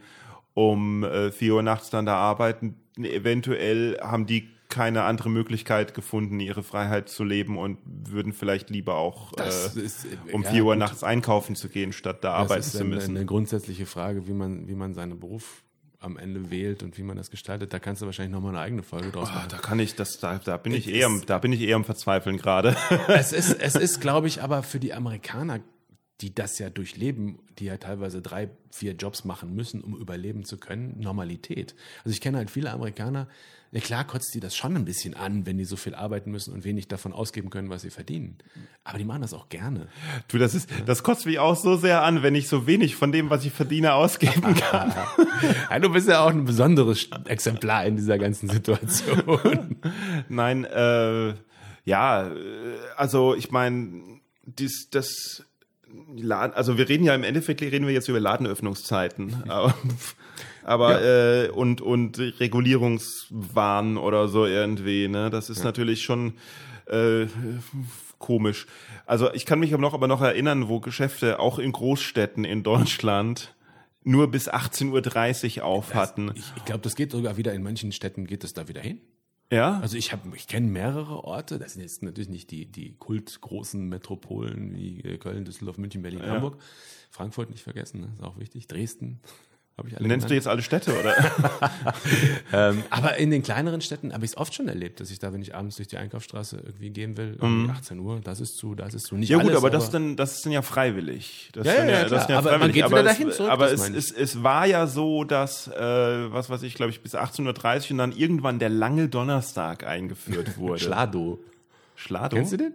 um äh, 4 Uhr nachts dann da arbeiten, eventuell haben die keine andere Möglichkeit gefunden, ihre Freiheit zu leben und würden vielleicht lieber auch äh, ist, äh, um ja, 4 Uhr nachts einkaufen zu gehen, statt da Das arbeiten ist zu eine, müssen. eine grundsätzliche Frage, wie man, wie man seinen Beruf am Ende wählt und wie man das gestaltet. Da kannst du wahrscheinlich nochmal eine eigene Folge draus Ah, machen. da kann ich das, da, da bin ich eher, da bin ich eher am Verzweifeln gerade. [laughs] es ist, es ist, glaube ich, aber für die Amerikaner, die das ja durchleben, die ja teilweise drei, vier Jobs machen müssen, um überleben zu können, Normalität. Also ich kenne halt viele Amerikaner, ja klar kotzt die das schon ein bisschen an, wenn die so viel arbeiten müssen und wenig davon ausgeben können, was sie verdienen. Aber die machen das auch gerne. Du, das ist, das kotzt mich auch so sehr an, wenn ich so wenig von dem, was ich verdiene, ausgeben [laughs] kann. Ja, du bist ja auch ein besonderes Exemplar in dieser ganzen Situation. Nein, äh, ja, äh, also ich meine, das, das Laden, also wir reden ja im Endeffekt reden wir jetzt über Ladenöffnungszeiten, [laughs] aber, aber äh, und und Regulierungswahn oder so irgendwie, ne? Das ist natürlich schon äh, komisch. Also ich kann mich aber noch aber noch erinnern, wo Geschäfte auch in Großstädten in Deutschland nur bis 18:30 Uhr auf hatten. Ich, ich glaube, das geht sogar wieder in manchen Städten geht es da wieder hin. Ja? Also ich habe, ich kenne mehrere Orte. Das sind jetzt natürlich nicht die die kultgroßen Metropolen wie äh, Köln, Düsseldorf, München, Berlin, Hamburg, Frankfurt nicht vergessen, ne? ist auch wichtig. Dresden habe ich alle Nennst du genannt. jetzt alle Städte oder? [laughs] Ähm, aber in den kleineren Städten habe ich es oft schon erlebt, dass ich da, wenn ich abends durch die Einkaufsstraße irgendwie gehen will, irgendwie 18 Uhr, das ist zu, das ist zu. Nicht. Ja gut, alles, aber das ist dann das ist dann ja freiwillig. Das Ja, ist dann ja, ja, das ist klar. Aber man geht wieder aber dahin es, zurück, aber das es, meine es, es war ja so, dass äh, was weiß ich, glaube ich, bis 18:30 Uhr und dann irgendwann der lange Donnerstag eingeführt [laughs] wurde. Schlado. Schlado? Kennst du den?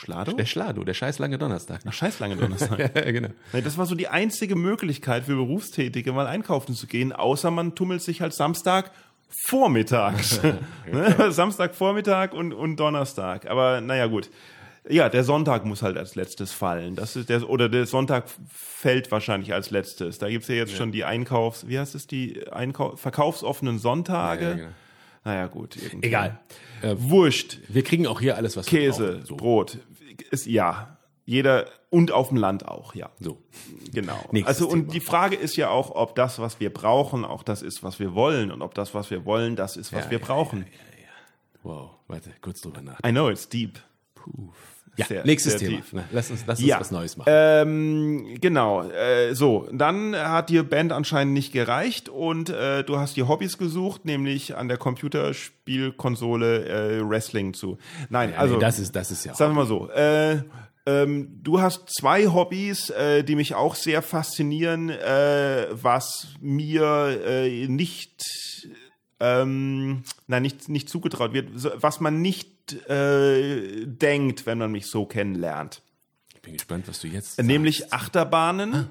Schlado? Der Schlado, der scheiß lange Donnerstag. Ach, scheiß lange Donnerstag. [laughs] ja, genau. Nee, das war so die einzige Möglichkeit für Berufstätige, mal einkaufen zu gehen, außer man tummelt sich halt Samstag vormittags. [laughs] [laughs] Ne? Samstag Vormittag und, und Donnerstag. Aber naja, gut. Ja, der Sonntag muss halt als letztes fallen. Das ist der, oder der Sonntag fällt wahrscheinlich als letztes. Da gibt's ja jetzt schon die Einkaufs-, wie heißt es, die Einkau verkaufsoffenen Sonntage. Ja, ja, genau. Naja, gut. irgendwie. Egal. Äh, Wurscht. wir kriegen auch hier alles, was wir Käse, brauchen. So. Brot. Ist, ja. Jeder, und auf dem Land auch, ja. so. Genau. Nächstes also und Thema. die Frage ist ja auch, ob das, was wir brauchen, auch das ist, was wir wollen und ob das, was wir wollen, das ist, was Ja, wir ja, brauchen. Wow, warte, kurz drüber nach. I know it's deep. Ja, Sehr- nächstes sehr Thema. tief. Na, lass uns, lass uns Ja. was Neues machen. Ähm, genau. Äh, so, dann hat dir Band anscheinend nicht gereicht und äh, du hast die Hobbys gesucht, nämlich an der Computerspielkonsole äh, Wrestling zu. Nein, Ja, also nee, das ist, das ist ja. Sagen wir mal so. Äh, ähm, du hast zwei Hobbys, äh, die mich auch sehr faszinieren, äh, was mir äh, nicht ähm, nein, nicht, nicht zugetraut wird, was man nicht äh, denkt, wenn man mich so kennenlernt. Ich bin gespannt, was du jetzt sagst. Nämlich Achterbahnen ah.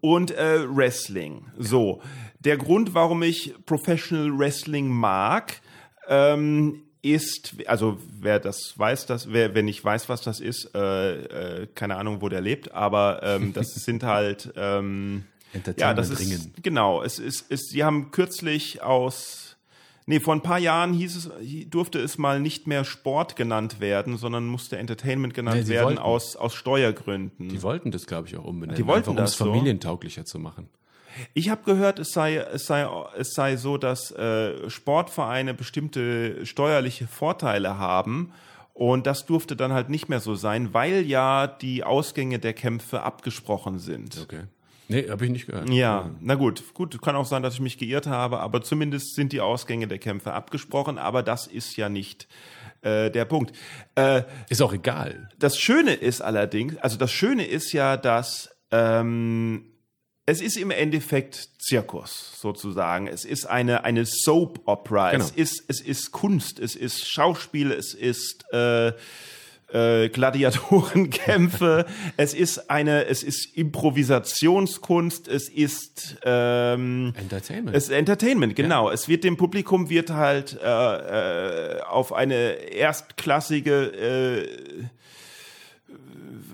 und äh, Wrestling. So, der Grund, warum ich Professional Wrestling mag, ähm, ist, also wer das weiß, das, wer, wer nicht weiß, was das ist, äh, äh, keine Ahnung, wo der lebt, aber ähm, das [laughs] sind halt ähm, ja, das ist genau. Es ist, ist, sie haben kürzlich aus, nee, vor ein paar Jahren hieß es, durfte es mal nicht mehr Sport genannt werden, sondern musste Entertainment genannt ja, werden wollten, aus aus Steuergründen. Die wollten das, glaube ich, auch umbenennen, die wollten einfach, das um es familientauglicher so. zu machen. Ich habe gehört, es sei, es sei, es sei so, dass äh, Sportvereine bestimmte steuerliche Vorteile haben. Und das durfte dann halt nicht mehr so sein, weil ja die Ausgänge der Kämpfe abgesprochen sind. Okay. Nee, habe ich nicht gehört. Ja, na gut, gut, kann auch sein, dass ich mich geirrt habe, aber zumindest sind die Ausgänge der Kämpfe abgesprochen, aber das ist ja nicht äh, der Punkt. Äh, ist auch egal. Das Schöne ist allerdings, also das Schöne ist ja, dass ähm, es ist im Endeffekt Zirkus sozusagen. Es ist eine eine Soap Opera. Genau. Es ist es ist Kunst. Es ist Schauspiel. Es ist äh, äh, Gladiatorenkämpfe. [laughs] es ist eine, es ist Improvisationskunst. Es ist ähm, Entertainment. Es ist Entertainment, genau. Ja. Es wird dem Publikum wird halt äh, äh, auf eine erstklassige äh,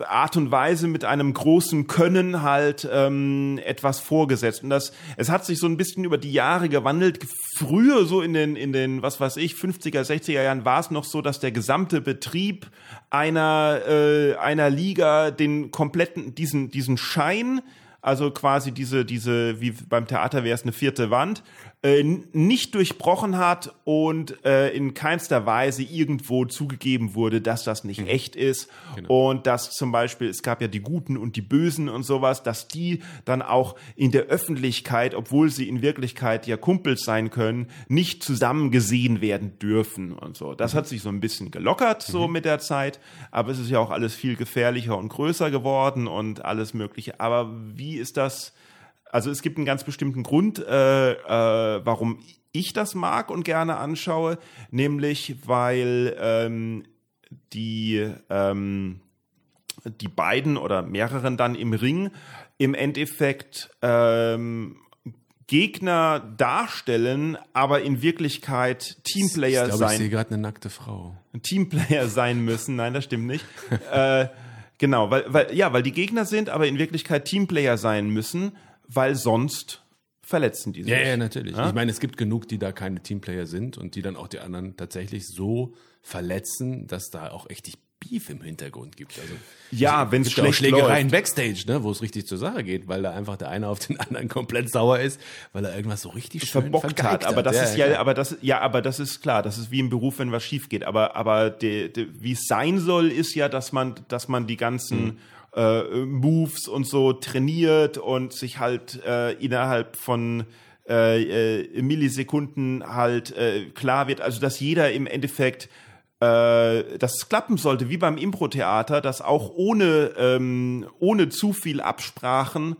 Art und Weise mit einem großen Können halt ähm, etwas vorgesetzt. Und das, es hat sich so ein bisschen über die Jahre gewandelt. Früher, so in den, in den, was weiß ich, 50er, 60er Jahren war es noch so, dass der gesamte Betrieb einer, äh, einer Liga den kompletten, diesen, diesen Schein also quasi diese, diese, wie beim Theater wäre es eine vierte Wand, äh, nicht durchbrochen hat und äh, in keinster Weise irgendwo zugegeben wurde, dass das nicht mhm. echt ist. Genau. Und dass zum Beispiel, es gab ja die Guten und die Bösen und sowas, dass die dann auch in der Öffentlichkeit, obwohl sie in Wirklichkeit ja Kumpels sein können, nicht zusammen gesehen werden dürfen und so. Das mhm. hat sich so ein bisschen gelockert so mhm. mit der Zeit, aber es ist ja auch alles viel gefährlicher und größer geworden und alles Mögliche. Aber wie ist das? Also es gibt einen ganz bestimmten Grund, äh, äh, warum ich das mag und gerne anschaue, nämlich weil ähm, die ähm, die beiden oder mehreren dann im Ring im Endeffekt ähm, Gegner darstellen, aber in Wirklichkeit Teamplayer ich glaub, sein. Ich sehe gerade eine nackte Frau. Teamplayer sein müssen. Nein, das stimmt nicht. [laughs] äh, genau, weil, weil ja, weil die Gegner sind, aber in Wirklichkeit Teamplayer sein müssen weil sonst verletzen die sich. Ja, ja, natürlich. Ja? Ich meine, es gibt genug, die da keine Teamplayer sind und die dann auch die anderen tatsächlich so verletzen, dass da auch echt Beef im Hintergrund gibt. Also ja, wenn es schlecht Schlägereien Backstage, ne, wo es richtig zur Sache geht, weil da einfach der eine auf den anderen [laughs] komplett sauer ist, weil er irgendwas so richtig schön verbockt hat. Aber das ja, ist ja, ja, aber das, ja, aber das ist klar. Das ist wie im Beruf, wenn was schief geht. Aber, aber wie es sein soll, ist ja, dass man, dass man die ganzen mhm äh, Moves und so trainiert und sich halt äh, innerhalb von äh, äh, Millisekunden halt äh, klar wird, also dass jeder im Endeffekt äh, dass es klappen sollte, wie beim Impro-Theater, dass auch ohne, ähm, ohne zu viel Absprachen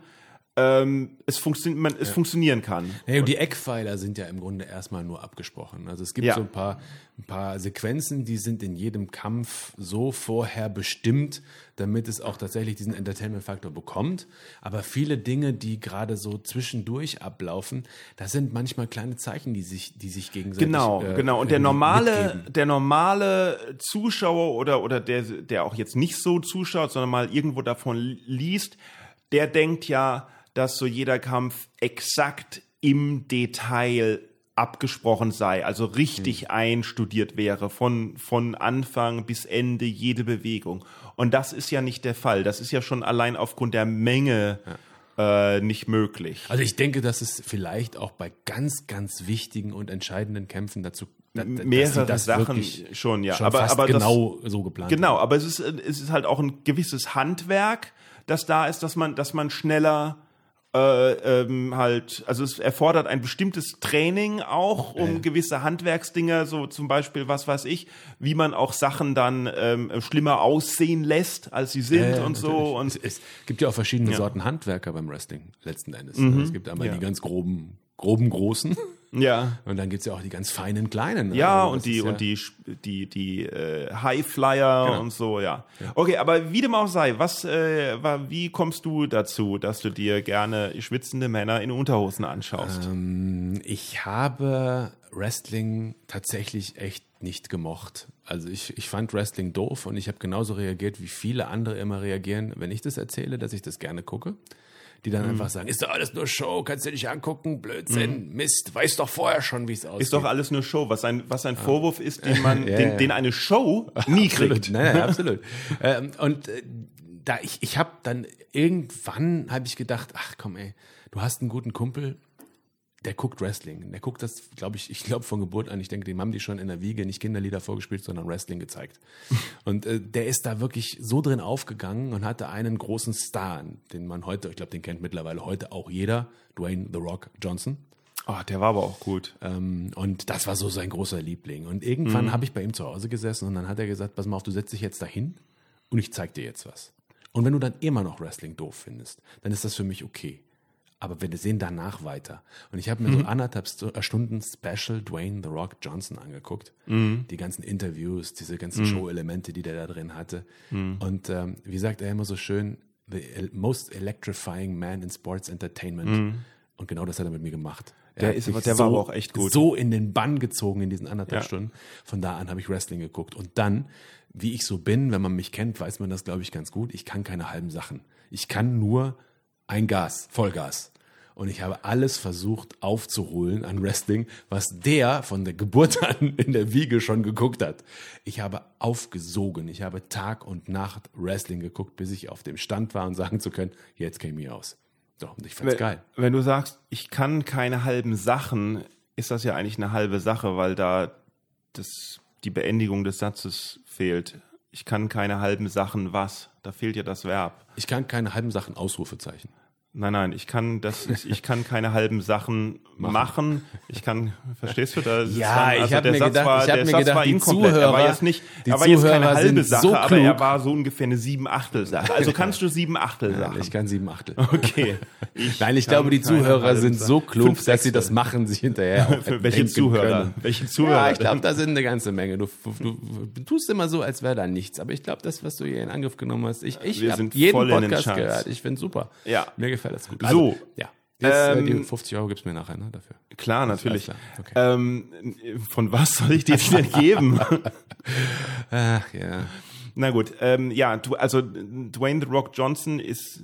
ähm, es, funktio man, es ja. funktionieren kann. Ja, und die Eckpfeiler sind ja im Grunde erstmal nur abgesprochen. Also es gibt ja. so ein paar, ein paar Sequenzen, die sind in jedem Kampf so vorher bestimmt, damit es auch tatsächlich diesen Entertainment-Faktor bekommt. Aber viele Dinge, die gerade so zwischendurch ablaufen, da sind manchmal kleine Zeichen, die sich, die sich gegenseitig Genau, äh, genau. Und der normale, mitgeben. der normale Zuschauer oder, oder der, der auch jetzt nicht so zuschaut, sondern mal irgendwo davon liest, der denkt ja, dass so jeder Kampf exakt im Detail abgesprochen sei, also richtig mhm. einstudiert wäre, von, von Anfang bis Ende jede Bewegung. Und das ist ja nicht der Fall. Das ist ja schon allein aufgrund der Menge ja. äh, nicht möglich. Also ich denke, dass es vielleicht auch bei ganz, ganz wichtigen und entscheidenden Kämpfen dazu da, mehrere Sachen schon, ja. Schon aber, aber genau das, so geplant. Genau, aber es ist, es ist halt auch ein gewisses Handwerk, das da ist, dass man, dass man schneller äh, ähm, halt, also es erfordert ein bestimmtes Training auch, um ja. gewisse Handwerksdinger, so zum Beispiel, was weiß ich, wie man auch Sachen dann ähm, schlimmer aussehen lässt, als sie sind ja, ja, und natürlich. so. Und es, es, gibt ja auch verschiedene Sorten Handwerker beim Wrestling letzten Endes. Mhm. Es gibt einmal die ganz groben, groben Großen. Ja. Und dann gibt's ja auch die ganz feinen kleinen. ne? Ja, Also und die, ja- und die, die, die äh, Highflyer Genau. und so, ja. Okay, aber wie dem auch sei, was, äh, war, wie kommst du dazu, dass du dir gerne schwitzende Männer in Unterhosen anschaust? Ähm, ich habe Wrestling tatsächlich echt nicht gemocht. Also ich, ich fand Wrestling doof und ich habe genauso reagiert, wie viele andere immer reagieren, wenn ich das erzähle, dass ich das gerne gucke. Die Mhm. dann einfach sagen, ist doch alles nur Show, kannst du dich angucken, Blödsinn, Mist, weiß doch vorher schon, wie es aussieht. Ist doch alles nur Show, was ein, was ein Vorwurf ist, den [laughs] man, Ja, den, ja. den eine Show nie kriegt. Nein, nein, [laughs] absolut. ähm, und äh, da ich, ich habe dann irgendwann habe ich gedacht, ach komm ey, du hast einen guten Kumpel, der guckt Wrestling. Der guckt das, glaube ich, ich glaube von Geburt an. Ich denke, dem haben die schon in der Wiege nicht Kinderlieder vorgespielt, sondern Wrestling gezeigt. [laughs] Und äh, der ist da wirklich so drin aufgegangen und hatte einen großen Star, den man heute, ich glaube, den kennt mittlerweile heute auch jeder, Dwayne The Rock Johnson. Oh, der war aber auch gut. Ähm, und das war so sein großer Liebling. Und irgendwann habe ich bei ihm zu Hause gesessen und dann hat er gesagt, pass mal auf, du setzt dich jetzt dahin und ich zeig dir jetzt was. Und wenn du dann immer noch Wrestling doof findest, dann ist das für mich okay. Aber wir sehen danach weiter. Und ich habe mir so anderthalb äh, Stunden Special Dwayne The Rock Johnson angeguckt. Die ganzen Interviews, diese ganzen Show-Elemente, die der da drin hatte. Und ähm, wie sagt er immer so schön, the most electrifying man in sports entertainment. Und genau das hat er mit mir gemacht. Er Der ist der war aber auch echt gut. So in den Bann gezogen in diesen anderthalb Ja. Stunden. Von da an habe ich Wrestling geguckt. Und dann, wie ich so bin, wenn man mich kennt, weiß man das, glaube ich, ganz gut. Ich kann keine halben Sachen. Ich kann nur ein Gas, Vollgas. Und ich habe alles versucht aufzuholen an Wrestling, was der von der Geburt [laughs] an in der Wiege schon geguckt hat. Ich habe aufgesogen. Ich habe Tag und Nacht Wrestling geguckt, bis ich auf dem Stand war und sagen zu können, jetzt käme ich aus. So, und ich fand's Wenn, geil. wenn du sagst, ich kann keine halben Sachen, ist das ja eigentlich eine halbe Sache, weil da das, die Beendigung des Satzes fehlt. Ich kann keine halben Sachen was? Da fehlt ja das Verb. Ich kann keine halben Sachen Ausrufezeichen. Nein, nein, ich kann das, ich kann keine halben Sachen [laughs] machen. Ich kann, verstehst du das? Ja, ich also hab der mir Satz gedacht- war, ich hab der mir Satz gedacht, war die inkomplett. er war Zuhörer- jetzt nicht, die er war jetzt keine Zuhörer halbe Sache, so aber er war so ungefähr eine sieben Achtel Sache. Also kannst du sieben Achtel Sachen. Ich kann sieben Achtel. Okay. [laughs] Nein, ich glaube, die Zuhörer sind so klug, dass sie das machen, sich hinterher auch [laughs] Für welche Zuhörer? Können. Welche Zuhörer? Ja, ich glaube, da sind eine ganze Menge. Du, du, du tust immer so, als wäre da nichts. Aber ich glaube, das, was du hier in Angriff genommen hast, ich, ich habe jeden Podcast gehört. Ich finde super. Ja. Mir gefällt das gut. So. ja. Jetzt, äh, Ähm, die 50 Euro gibt's mir nachher, ne, dafür. Klar, natürlich. klar, okay. Ähm, von was soll ich dir denn geben? [laughs] Ach, ja. Na gut, ähm, ja, du, also Dwayne The Rock Johnson ist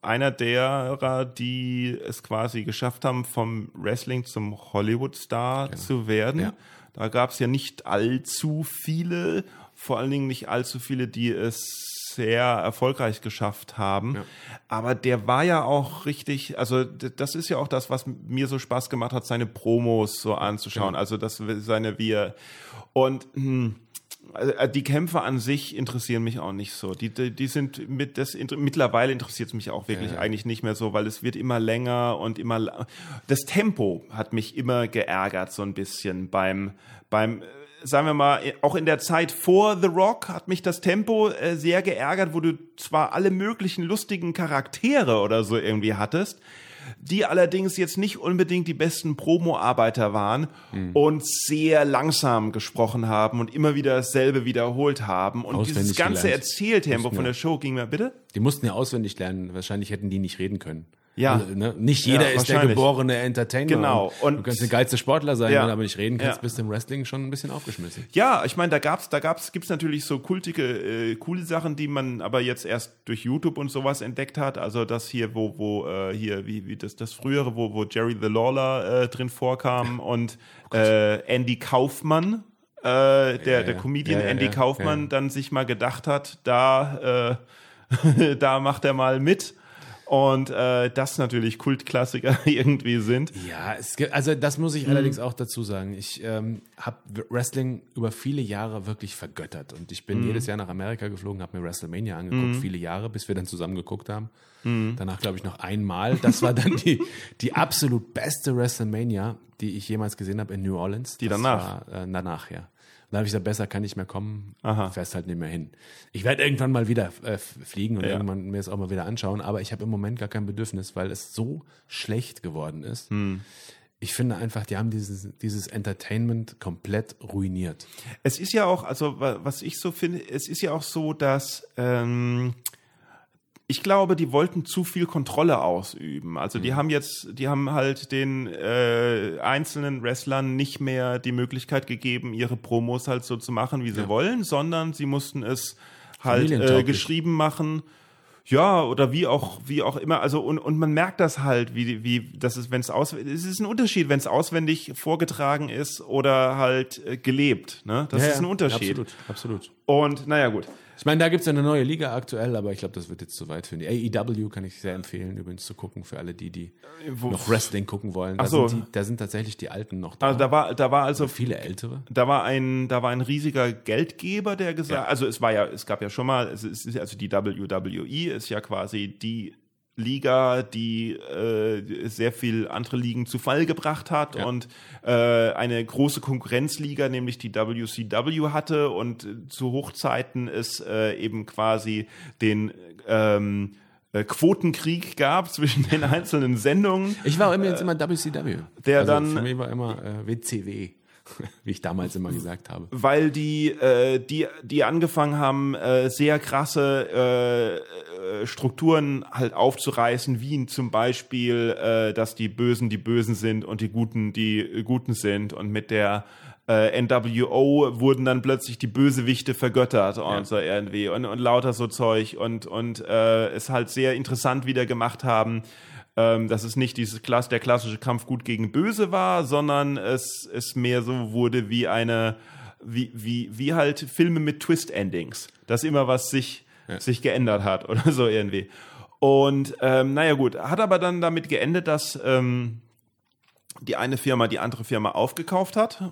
einer derer, die es quasi geschafft haben, vom Wrestling zum Hollywood-Star zu werden. Ja. Da gab es ja nicht allzu viele, vor allen Dingen nicht allzu viele, die es sehr erfolgreich geschafft haben. Aber der war ja auch richtig, also das ist ja auch das, was mir so Spaß gemacht hat, seine Promos so anzuschauen. Also das seine wir und hm, also, äh, die Kämpfe an sich interessieren mich auch nicht so. Die, die, die sind mit das mittlerweile interessiert es mich auch wirklich eigentlich nicht mehr so, weil es wird immer länger und immer das Tempo hat mich immer geärgert so ein bisschen beim beim sagen wir mal auch in der Zeit vor The Rock hat mich das Tempo äh, sehr geärgert, wo du zwar alle möglichen lustigen Charaktere oder so irgendwie hattest, die allerdings jetzt nicht unbedingt die besten Promo-Arbeiter waren Hm. und sehr langsam gesprochen haben und immer wieder dasselbe wiederholt haben. Und dieses Auswendig ganze gelernt. Erzähltempo Mussten von der Show ging mir, bitte? Die mussten ja auswendig lernen. Wahrscheinlich hätten die nicht reden können. Ja. Also, ne? Nicht jeder Ja, ist der geborene Entertainer. Genau. Und du kannst der geilste Sportler sein, Ja. wenn du aber nicht reden kannst, Ja. bist du im Wrestling schon ein bisschen aufgeschmissen. Ja, ich meine, da gab's, da gab's, gibt's natürlich so kultige, äh, coole Sachen, die man aber jetzt erst durch YouTube und sowas entdeckt hat. Also das hier, wo, wo äh, hier, wie, wie das, das frühere, wo, wo Jerry the Lawler äh, drin vorkam [laughs] und äh, Andy Kaufmann, äh, der, der ja. Comedian Ja, ja, Andy ja, Kaufmann, ja. dann sich mal gedacht hat, da, äh, [laughs] da macht er mal mit. Und äh, das natürlich Kultklassiker [laughs] irgendwie sind. Ja, es gibt, also das muss Mhm. ich allerdings auch dazu sagen. Ich ähm, habe Wrestling über viele Jahre wirklich vergöttert und ich Mhm. bin jedes Jahr nach Amerika geflogen, habe mir WrestleMania angeguckt, viele Jahre, bis wir dann zusammen geguckt haben. Mhm. Danach glaube ich noch einmal. Das war dann die, [laughs] die absolut beste WrestleMania, die ich jemals gesehen habe in New Orleans. Die das danach? War, äh, danach, ja. Und da habe ich gesagt, besser kann ich mehr kommen, Aha. fährst halt nicht mehr hin. Ich werde irgendwann mal wieder äh, fliegen und Ja. irgendwann mir es auch mal wieder anschauen, aber ich habe im Moment gar kein Bedürfnis, weil es so schlecht geworden ist. Hm. ich finde einfach, die haben dieses, dieses Entertainment komplett ruiniert. Es ist ja auch, also wa- was ich so finde, es ist ja auch so, dass ähm, ich glaube, die wollten zu viel Kontrolle ausüben. Also die haben jetzt, die haben halt den äh, einzelnen Wrestlern nicht mehr die Möglichkeit gegeben, ihre Promos halt so zu machen, wie sie wollen, sondern sie mussten es halt äh, geschrieben machen. Ja, oder wie auch, wie auch immer. Also, und, und man merkt das halt, wie, wie, das ist, wenn es aus, es ist ein Unterschied, wenn es auswendig vorgetragen ist oder halt äh, gelebt, ne? Das Ja, ist ein ja, Unterschied. Absolut, absolut. Und, naja, gut. Ich meine, da gibt es eine neue Liga aktuell, aber ich glaube, das wird jetzt zu weit für die. AEW kann ich sehr empfehlen, übrigens zu gucken, für alle die, die Wo- noch Wrestling gucken wollen. Da, so. sind, die, da sind tatsächlich die Alten noch da. Also, da war, da war also, viele Ältere. da war ein, da war ein riesiger Geldgeber, der gesagt, Ja. also es war ja, es gab ja schon mal, es ist, also die WWE ist ja quasi die Liga, die äh, sehr viel andere Ligen zu Fall gebracht hat Ja. und äh, eine große Konkurrenzliga, nämlich die WCW hatte und zu Hochzeiten es äh, eben quasi den ähm, äh, Quotenkrieg gab [laughs] zwischen den einzelnen Sendungen. Ich war immer jetzt immer WCW. der also dann- Für mich war immer äh, WCW, [laughs] wie ich damals immer gesagt habe. weil die, äh, die, die angefangen haben, äh, sehr krasse äh, äh, Strukturen halt aufzureißen, wie zum Beispiel, äh, dass die Bösen die Bösen sind und die Guten die äh, Guten sind. Und mit der äh, NWO wurden dann plötzlich die Bösewichte vergöttert und so irgendwie. Und, und lauter so Zeug. Und, und äh, es halt sehr interessant wieder gemacht haben, ähm, dass es nicht dieses Klass, der klassische Kampf gut gegen böse war, sondern es, es mehr so wurde wie eine, wie, wie, wie halt Filme mit Twist-Endings, dass immer was sich, sich geändert hat oder so irgendwie. Und ähm, naja gut, hat aber dann damit geendet, dass ähm, die eine Firma die andere Firma aufgekauft hat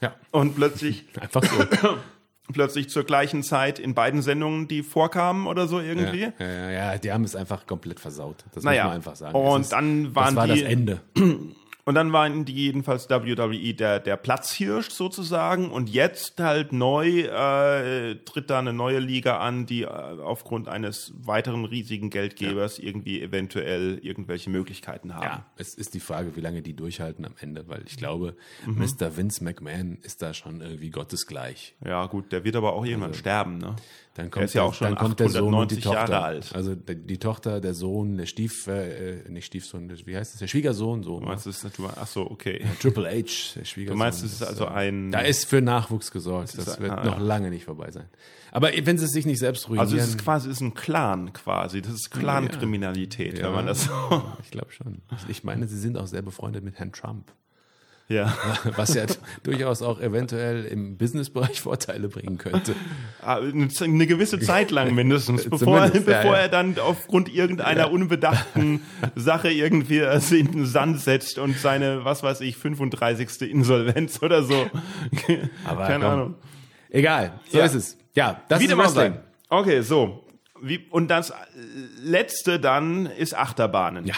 Ja, und plötzlich einfach so. [coughs] plötzlich zur gleichen Zeit in beiden Sendungen, die vorkamen oder so irgendwie. Ja, ja, ja, ja, die haben es einfach komplett versaut. Das Naja, muss man einfach sagen. und ist, dann waren das war die- das Ende. [clears throat] Und dann waren die jedenfalls WWE der, der Platzhirsch sozusagen. Und jetzt halt neu äh, tritt da eine neue Liga an, die äh, aufgrund eines weiteren riesigen Geldgebers irgendwie eventuell irgendwelche Möglichkeiten haben. Ja, es ist die Frage, wie lange die durchhalten am Ende, weil ich glaube, Mhm. Mr. Vince McMahon ist da schon irgendwie gottesgleich. Ja, gut, der wird aber auch irgendwann sterben, ne? Dann kommt, ist ja der, auch schon dann kommt der Sohn und die 890 Tochter. Jahre alt. Also die, Tochter, der Sohn, der Stief, äh, nicht Stiefsohn, wie heißt das? Der Schwiegersohn, so. Du meinst, es ist, ach so, okay. Triple H, der Schwiegersohn. Du meinst, es ist Das, also ein, Da ist für Nachwuchs gesorgt. Das ist- wird ah, noch ja. lange nicht vorbei sein. Aber wenn sie es sich nicht selbst ruinieren. also es ist quasi, es ist ein Clan quasi. Das ist Clan-Kriminalität, wenn man das so, ich glaube schon. Ich meine, sie sind auch sehr befreundet mit Herrn Trump. Ja. [laughs] Was ja durchaus auch eventuell im Businessbereich Vorteile bringen könnte. Ah, Eine gewisse Zeit lang mindestens, [laughs] bevor, ja, bevor ja. er dann aufgrund irgendeiner unbedachten [laughs] Sache irgendwie in den Sand setzt und seine, was weiß ich, 35. Insolvenz oder so. Aber Keine komm. Ahnung. Egal, so Ja. ist es. Ja, das Wie ist Wrestling. Okay, so. Wie, und das äh, letzte dann ist Achterbahnen. Ja,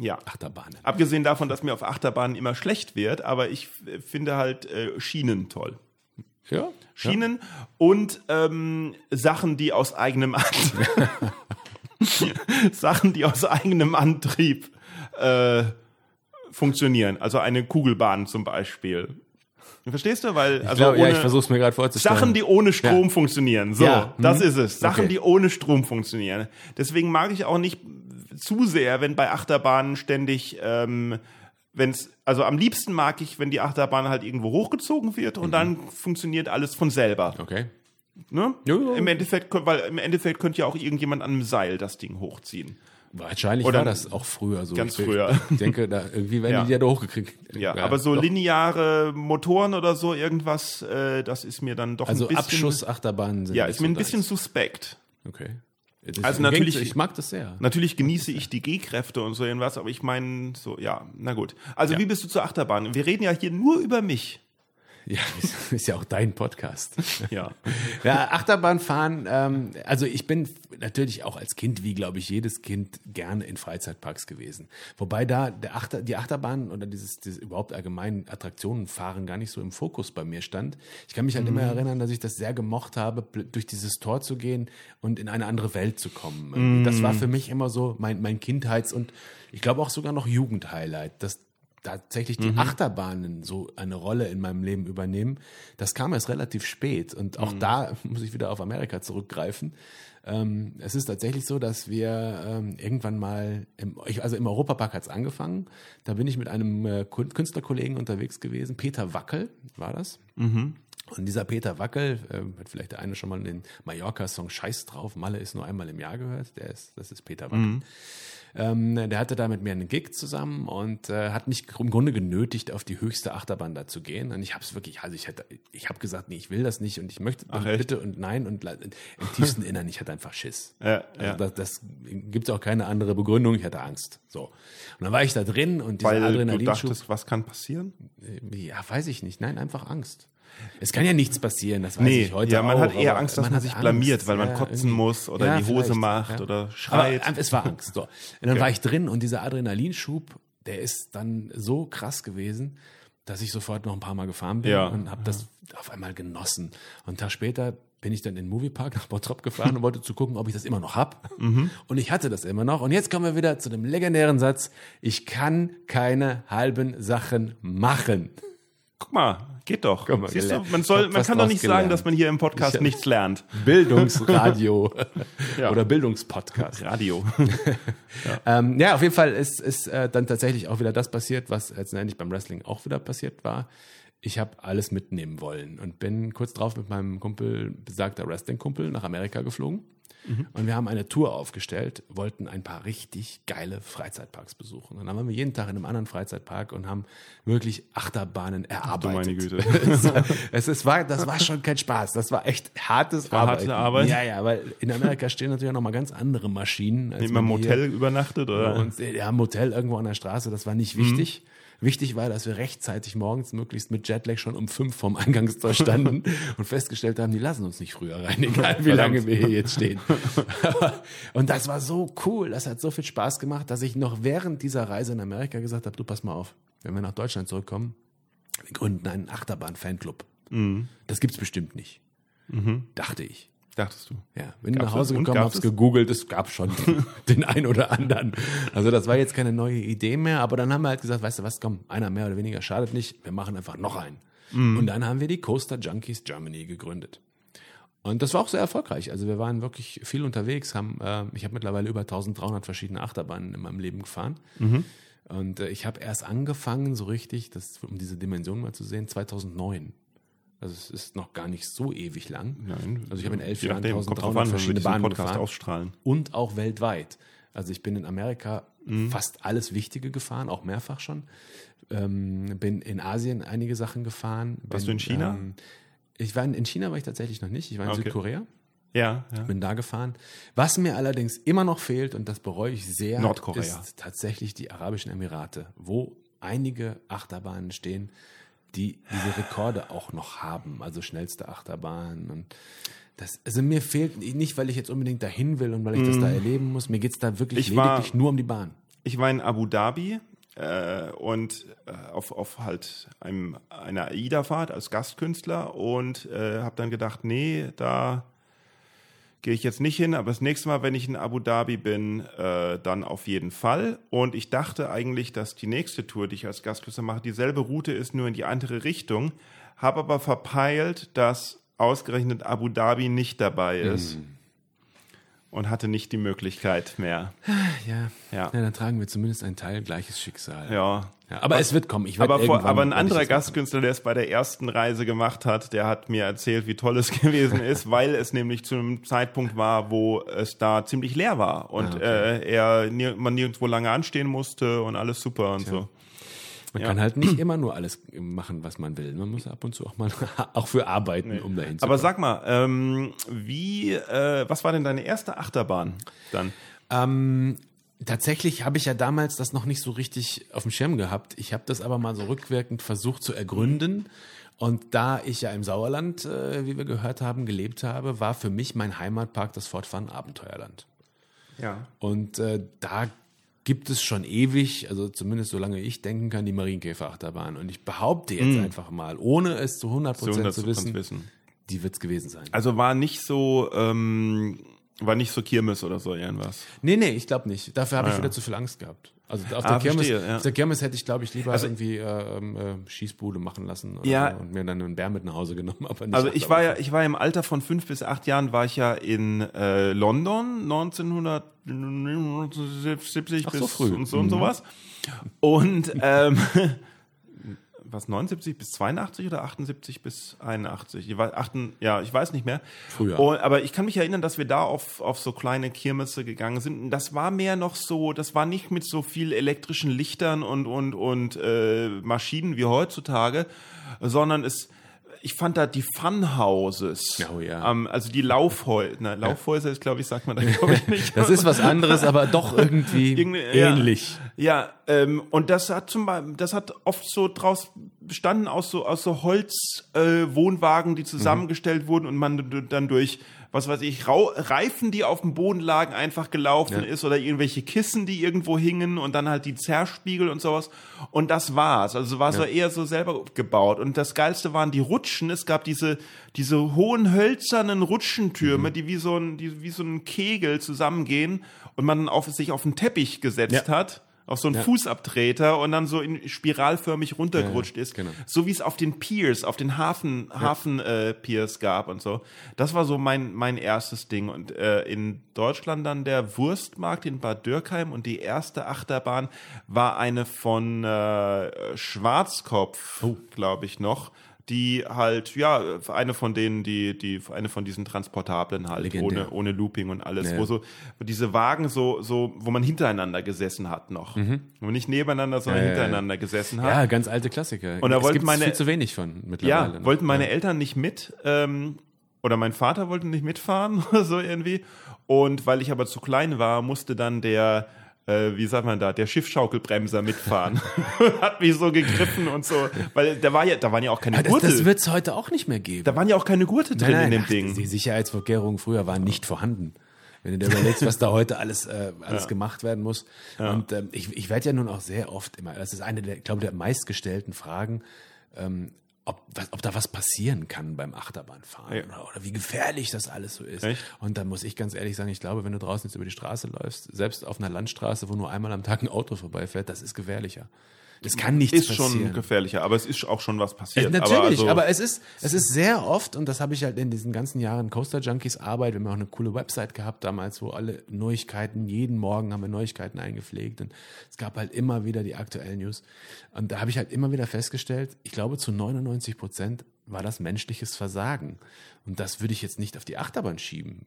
Ja. Achterbahnen. Abgesehen davon, dass mir auf Achterbahnen immer schlecht wird, aber ich finde halt äh, Schienen toll. Ja, Schienen und ähm, Sachen, die aus eigenem Antrieb, [laughs] Sachen, die aus eigenem Antrieb äh, funktionieren. Also eine Kugelbahn zum Beispiel. Verstehst du? Weil Ich also glaub, ja, ohne- ich versuche es mir gerade vorzustellen. Sachen, die ohne Strom funktionieren. So, Ja, das mhm. ist es. Sachen, Okay. die ohne Strom funktionieren. Deswegen mag ich auch nicht zu sehr, wenn bei Achterbahnen ständig, ähm, wenn's, also am liebsten mag ich, wenn die Achterbahn halt irgendwo hochgezogen wird und dann funktioniert alles von selber. Okay. Ne? Ja, ja. Im Endeffekt, weil im Endeffekt könnte ja auch irgendjemand an einem Seil das Ding hochziehen. Wahrscheinlich Oder war das auch früher so. ganz ich, früher. [laughs] Ich denke, da irgendwie werden Ja. die ja da hochgekriegt. Ja, aber so doch. lineare Motoren oder so irgendwas, äh, das ist mir dann doch Also ein bisschen. Abschussachterbahnen sind Ja, ist mir ein bisschen suspekt. Okay. Das Also natürlich- ich mag das sehr. Natürlich genieße ich die G-Kräfte und so irgendwas, aber ich meine, so, ja, na gut. Also, wie bist du zur Achterbahn? Wir reden ja hier nur über mich. Ja, [laughs] ist, ist ja auch dein Podcast. [laughs] Ja. Ja, Achterbahnfahren, ähm, also ich bin natürlich auch als Kind, wie glaube ich jedes Kind, gerne in Freizeitparks gewesen. Wobei da der Achter, die Achterbahn oder dieses, dieses überhaupt allgemein Attraktionenfahren gar nicht so im Fokus bei mir stand. Ich kann mich halt immer erinnern, dass ich das sehr gemocht habe, durch dieses Tor zu gehen und in eine andere Welt zu kommen. Irgendwie Das war für mich immer so mein, mein Kindheits- und ich glaube auch sogar noch Jugendhighlight. Das tatsächlich die Achterbahnen so eine Rolle in meinem Leben übernehmen, das kam erst relativ spät. Und auch da [laughs] muss ich wieder auf Amerika zurückgreifen. Ähm, es ist tatsächlich so, dass wir ähm, irgendwann mal, im, ich, also im Europapark hat's angefangen, da bin ich mit einem äh, Künstlerkollegen unterwegs gewesen, Peter Wackel war das. Und dieser Peter Wackel, äh, hat vielleicht der eine schon mal den Mallorca-Song Scheiß drauf, Malle ist nur einmal im Jahr gehört, der ist, das ist Peter Wackel. Ähm, der hatte da mit mir einen Gig zusammen und äh, hat mich im Grunde genötigt, auf die höchste Achterbahn da zu gehen. Und ich habe es wirklich, also ich hätte, ich habe gesagt, nee, ich will das nicht und ich möchte Ach, echt? bitte und nein und im tiefsten Innern, ich hatte einfach Schiss. [laughs] Ja, Also ja. das, das gibt auch keine andere Begründung, ich hatte Angst. So. Und dann war ich da drin und dieser Weil du Adrenalinschub. dachtest, was kann passieren? Ja, weiß ich nicht. Nein, einfach Angst. Es kann ja nichts passieren, das weiß Nee, ich heute ja, man auch, hat eher Angst, dass man, hat sich Angst. blamiert, weil man Ja, kotzen irgendwie. muss oder Ja, die Hose macht ja. oder schreit. Aber es war Angst. So. Und dann war ich drin und dieser Adrenalinschub, der ist dann so krass gewesen, dass ich sofort noch ein paar Mal gefahren bin und habe das auf einmal genossen. Und einen Tag später bin ich dann in den Moviepark nach Bottrop gefahren und wollte zu gucken, ob ich das immer noch hab. Mhm. Und ich hatte das immer noch. Und jetzt kommen wir wieder zu dem legendären Satz, ich kann keine halben Sachen machen. Guck mal, geht doch. Guck mal, Siehst du, man, soll, man kann doch nicht sagen, gelernt. dass man hier im Podcast Ich nichts lernt. Bildungsradio [laughs] Ja. oder Bildungspodcast. Radio. [laughs] Ähm, ja, auf jeden Fall ist, ist äh, dann tatsächlich auch wieder das passiert, was letztendlich beim Wrestling auch wieder passiert war. Ich habe alles mitnehmen wollen und bin kurz drauf mit meinem Kumpel, besagter Wrestling-Kumpel, nach Amerika geflogen. Und wir haben eine Tour aufgestellt, wollten ein paar richtig geile Freizeitparks besuchen. Und dann waren wir jeden Tag in einem anderen Freizeitpark und haben wirklich Achterbahnen erarbeitet. meine Güte. [laughs] es, war- es, es war, das war schon kein Spaß. Das war echt hartes war harte Arbeiten. Arbeit? Ja, ja, weil in Amerika stehen natürlich auch noch mal ganz andere Maschinen. Als Immer im man hier- Hotel übernachtet oder? und ja, im Hotel irgendwo an der Straße, das war nicht wichtig. Wichtig war, dass wir rechtzeitig morgens möglichst mit Jetlag schon um fünf vorm Eingangstor standen [laughs] und festgestellt haben, die lassen uns nicht früher rein, egal [laughs] wie lange wir hier jetzt stehen. [laughs] und das war so cool, das hat so viel Spaß gemacht, dass ich noch während dieser Reise in Amerika gesagt habe, du pass mal auf, wenn wir nach Deutschland zurückkommen, wir gründen einen Achterbahn-Fanclub. Das gibt's bestimmt nicht. Dachte ich. Dachtest du? Ja, bin Gab's nach Hause gekommen, hab's es? gegoogelt, es gab schon [laughs] den ein oder anderen. Also das war jetzt keine neue Idee mehr, aber dann haben wir halt gesagt, weißt du was, komm, einer mehr oder weniger schadet nicht, wir machen einfach noch einen. Mhm. Und dann haben wir die Coaster Junkies Germany gegründet. Und das war auch sehr erfolgreich. Also wir waren wirklich viel unterwegs, haben, äh, ich habe mittlerweile über 1300 verschiedene Achterbahnen in meinem Leben gefahren. Mhm. Und äh, ich habe erst angefangen, so richtig, das, um diese Dimension mal zu sehen, 2009. Also es ist noch gar nicht so ewig lang. Nein. Also ich habe in elf Jahren nachdem, kommt drauf 1300 an, wenn wir verschiedene Bahnen Podcast gefahren ausstrahlen. und auch weltweit. Also ich bin in Amerika Mhm. fast alles Wichtige gefahren, auch mehrfach schon. Ähm, bin in Asien einige Sachen gefahren. Warst bin, du in China? Ähm, ich war in, in China war ich tatsächlich noch nicht. Ich war in Okay. Südkorea, Ja, ja. bin da gefahren. Was mir allerdings immer noch fehlt und das bereue ich sehr, Nordkorea. ist tatsächlich die Arabischen Emirate, wo einige Achterbahnen stehen, die diese Rekorde auch noch haben, also schnellste Achterbahn und das, also mir fehlt nicht, weil ich jetzt unbedingt dahin will und weil ich das da erleben muss. Mir geht's da wirklich Mhm. Ich war- lediglich nur um die Bahn. Ich war in Abu Dhabi äh, und äh, auf, auf halt einem, einer AIDA-Fahrt als Gastkünstler und äh, habe dann gedacht, nee, da gehe ich jetzt nicht hin, aber das nächste Mal, wenn ich in Abu Dhabi bin, äh, dann auf jeden Fall. Und ich dachte eigentlich, dass die nächste Tour, die ich als Gastkünstler mache, dieselbe Route ist, nur in die andere Richtung. Habe aber verpeilt, dass ausgerechnet Abu Dhabi nicht dabei ist. Und hatte nicht die Möglichkeit mehr. [sighs] Ja. Ja. dann tragen wir zumindest ein Teil gleiches Schicksal. Ja, Ja, aber es wird kommen. Ich aber, vor, aber ein anderer. Gastkünstler, der es bei der ersten Reise gemacht hat, der hat mir erzählt, wie toll es [laughs] gewesen ist, weil es nämlich zu einem Zeitpunkt war, wo es da ziemlich leer war und Ah, okay. äh, er man nirgendwo lange anstehen musste und alles super und so. Man Ja. kann halt nicht immer nur alles machen, was man will. Man muss ab und zu auch mal [laughs] auch für arbeiten, um dahin zu Aber kommen. sag mal, ähm, wie, äh, was war denn deine erste Achterbahn dann? Ähm, tatsächlich habe ich ja damals das noch nicht so richtig auf dem Schirm gehabt. Ich habe das aber mal so rückwirkend versucht zu ergründen. Und da ich ja im Sauerland, äh, wie wir gehört haben, gelebt habe, war für mich mein Heimatpark das Fortfahren Abenteuerland. Ja. Und äh, da gibt es schon ewig, also zumindest solange ich denken kann, die Marienkäfer-Achterbahn. Und ich behaupte jetzt einfach mal, ohne es zu 100% Zu 100% zu wissen, wissen. die wird es gewesen sein. Also war nicht so, ähm, War nicht so Kirmes oder so irgendwas. Nee, nee, ich glaube nicht. Dafür habe ich Ah, ja. wieder zu viel Angst gehabt. Also auf, Ah, der, Kirmes, verstehe, ja. auf der Kirmes hätte ich, glaube ich, lieber Also- irgendwie äh, ähm, äh, Schießbude machen lassen oder Ja. und mir dann einen Bär mit nach Hause genommen. [laughs] Aber nicht Also ich war ja, ich war im Alter von fünf bis acht Jahren war ich ja in äh, London 1970 Ach, bis so früh. und so und Mhm. sowas. Und ähm, [laughs] [laughs] was 79 bis 82 oder 78 bis 81? Ich weiß, achten, ja, ich weiß nicht mehr. Früher. Und, aber ich kann mich erinnern, dass wir da auf, auf so kleine Kirmesse gegangen sind. Und das war mehr noch so, das war nicht mit so viel elektrischen Lichtern und, und, und äh, Maschinen wie heutzutage, sondern es, ich fand da die Funhouses. Oh ja. Ähm, also die Laufhäuser. Na, Laufhäuser ist, glaube ich, sagt man da glaube ich nicht. [laughs] Das ist was anderes, aber doch [laughs] irgendwie Irgende- ja. ähnlich. Ja, ähm, und das hat zum Beispiel, das hat oft so draus bestanden aus so aus so Holzwohnwagen, äh, die zusammengestellt wurden und man dann durch was weiß ich Reifen, die auf dem Boden lagen, einfach gelaufen Ja. ist oder irgendwelche Kissen, die irgendwo hingen und dann halt die Zerspiegel und sowas und das war's. Also war so eher so selber gebaut und das geilste waren die Rutschen. Es gab diese diese hohen hölzernen Rutschentürme, die wie so ein die wie so ein Kegel zusammengehen und man auf sich auf einen Teppich gesetzt Ja. hat auf so einen Ja. Fußabtreter und dann so in spiralförmig runtergerutscht Ja, ist. genau. So wie es auf den Piers, auf den Hafen, Hafen äh, Piers gab und so. Das war so mein, mein erstes Ding. Und äh, in Deutschland dann der Wurstmarkt in Bad Dürkheim und die erste Achterbahn war eine von äh, Schwarzkopf, Oh. glaube ich noch. Die halt, ja, eine von denen, die, die, eine von diesen Transportablen halt, Legendär. ohne, ohne Looping und alles, Ja. wo so, wo diese Wagen so, so, wo man hintereinander gesessen hat noch. Wo man nicht nebeneinander, sondern Mhm. Ja, ja, ja. hintereinander gesessen hat. Ja, ganz alte Klassiker. Und da es wollten meine- viel zu wenig von Ja, mittlerweile. ne? wollten meine Eltern nicht mit, ähm, oder mein Vater wollte nicht mitfahren, [laughs] oder so irgendwie. Und weil ich aber zu klein war, musste dann der, äh, wie sagt man da, der Schiffschaukelbremser mitfahren. [laughs] Hat mich so gegriffen und so, weil da war ja, da waren ja auch keine Aber das, Gurte. das wird es heute auch nicht mehr geben. da waren ja auch keine Gurte drin in dem ach, Ding. Die Sicherheitsvorkehrungen früher waren nicht vorhanden. Wenn du dir überlegst, was da heute alles, äh, alles gemacht werden muss. Und ähm, ich, ich werde ja nun auch sehr oft immer, das ist eine der, ich glaube, der meistgestellten Fragen, ähm, ob, ob da was passieren kann beim Achterbahnfahren Ja. oder, oder wie gefährlich das alles so ist. Echt? Und da muss ich ganz ehrlich sagen, ich glaube, wenn du draußen jetzt über die Straße läufst, selbst auf einer Landstraße, wo nur einmal am Tag ein Auto vorbeifährt, das ist gefährlicher. Das kann nichts ist passieren. schon gefährlicher, aber es ist auch schon was Äh, passiert. Natürlich, aber, also, aber es ist, es ist sehr oft, und das habe ich halt in diesen ganzen Jahren Coaster Junkies Arbeit, wir haben auch eine coole Website gehabt damals, wo alle Neuigkeiten, jeden Morgen haben wir Neuigkeiten eingepflegt und es gab halt immer wieder die aktuellen News. Und da habe ich halt immer wieder festgestellt, ich glaube zu 99 Prozent war das menschliches Versagen. Und das würde ich jetzt nicht auf die Achterbahn schieben.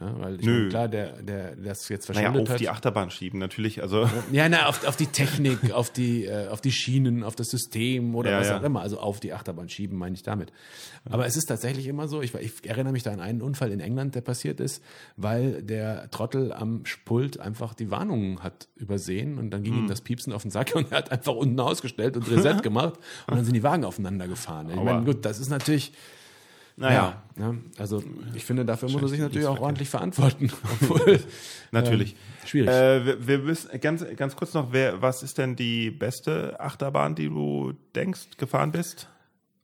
Ja, weil ich Nö. meine, klar, der, der, der das jetzt naja, verschuldet auf hat. die Achterbahn schieben, natürlich. Also, Ja, na, auf, auf die Technik, [laughs] auf die, äh, auf die Schienen, auf das System oder Ja, was ja. auch immer. Also auf die Achterbahn schieben, meine ich damit. Aber es ist tatsächlich immer so, ich, ich erinnere mich da an einen Unfall in England, der passiert ist, weil der Trottel am Pult einfach die Warnungen hat übersehen und dann ging Hm. ihm das Piepsen auf den Sack [laughs] und er hat einfach unten ausgestellt und Reset [laughs] gemacht und dann sind die Wagen aufeinander gefahren. Ich meine, gut, das ist natürlich, naja, ja, ja, also ich finde, dafür muss er sich natürlich auch ordentlich verantworten. [laughs] Obwohl, [laughs] natürlich. ähm, schwierig. Äh, wir, wir müssen ganz, ganz kurz noch, wer, was ist denn die beste Achterbahn, die du denkst, gefahren bist?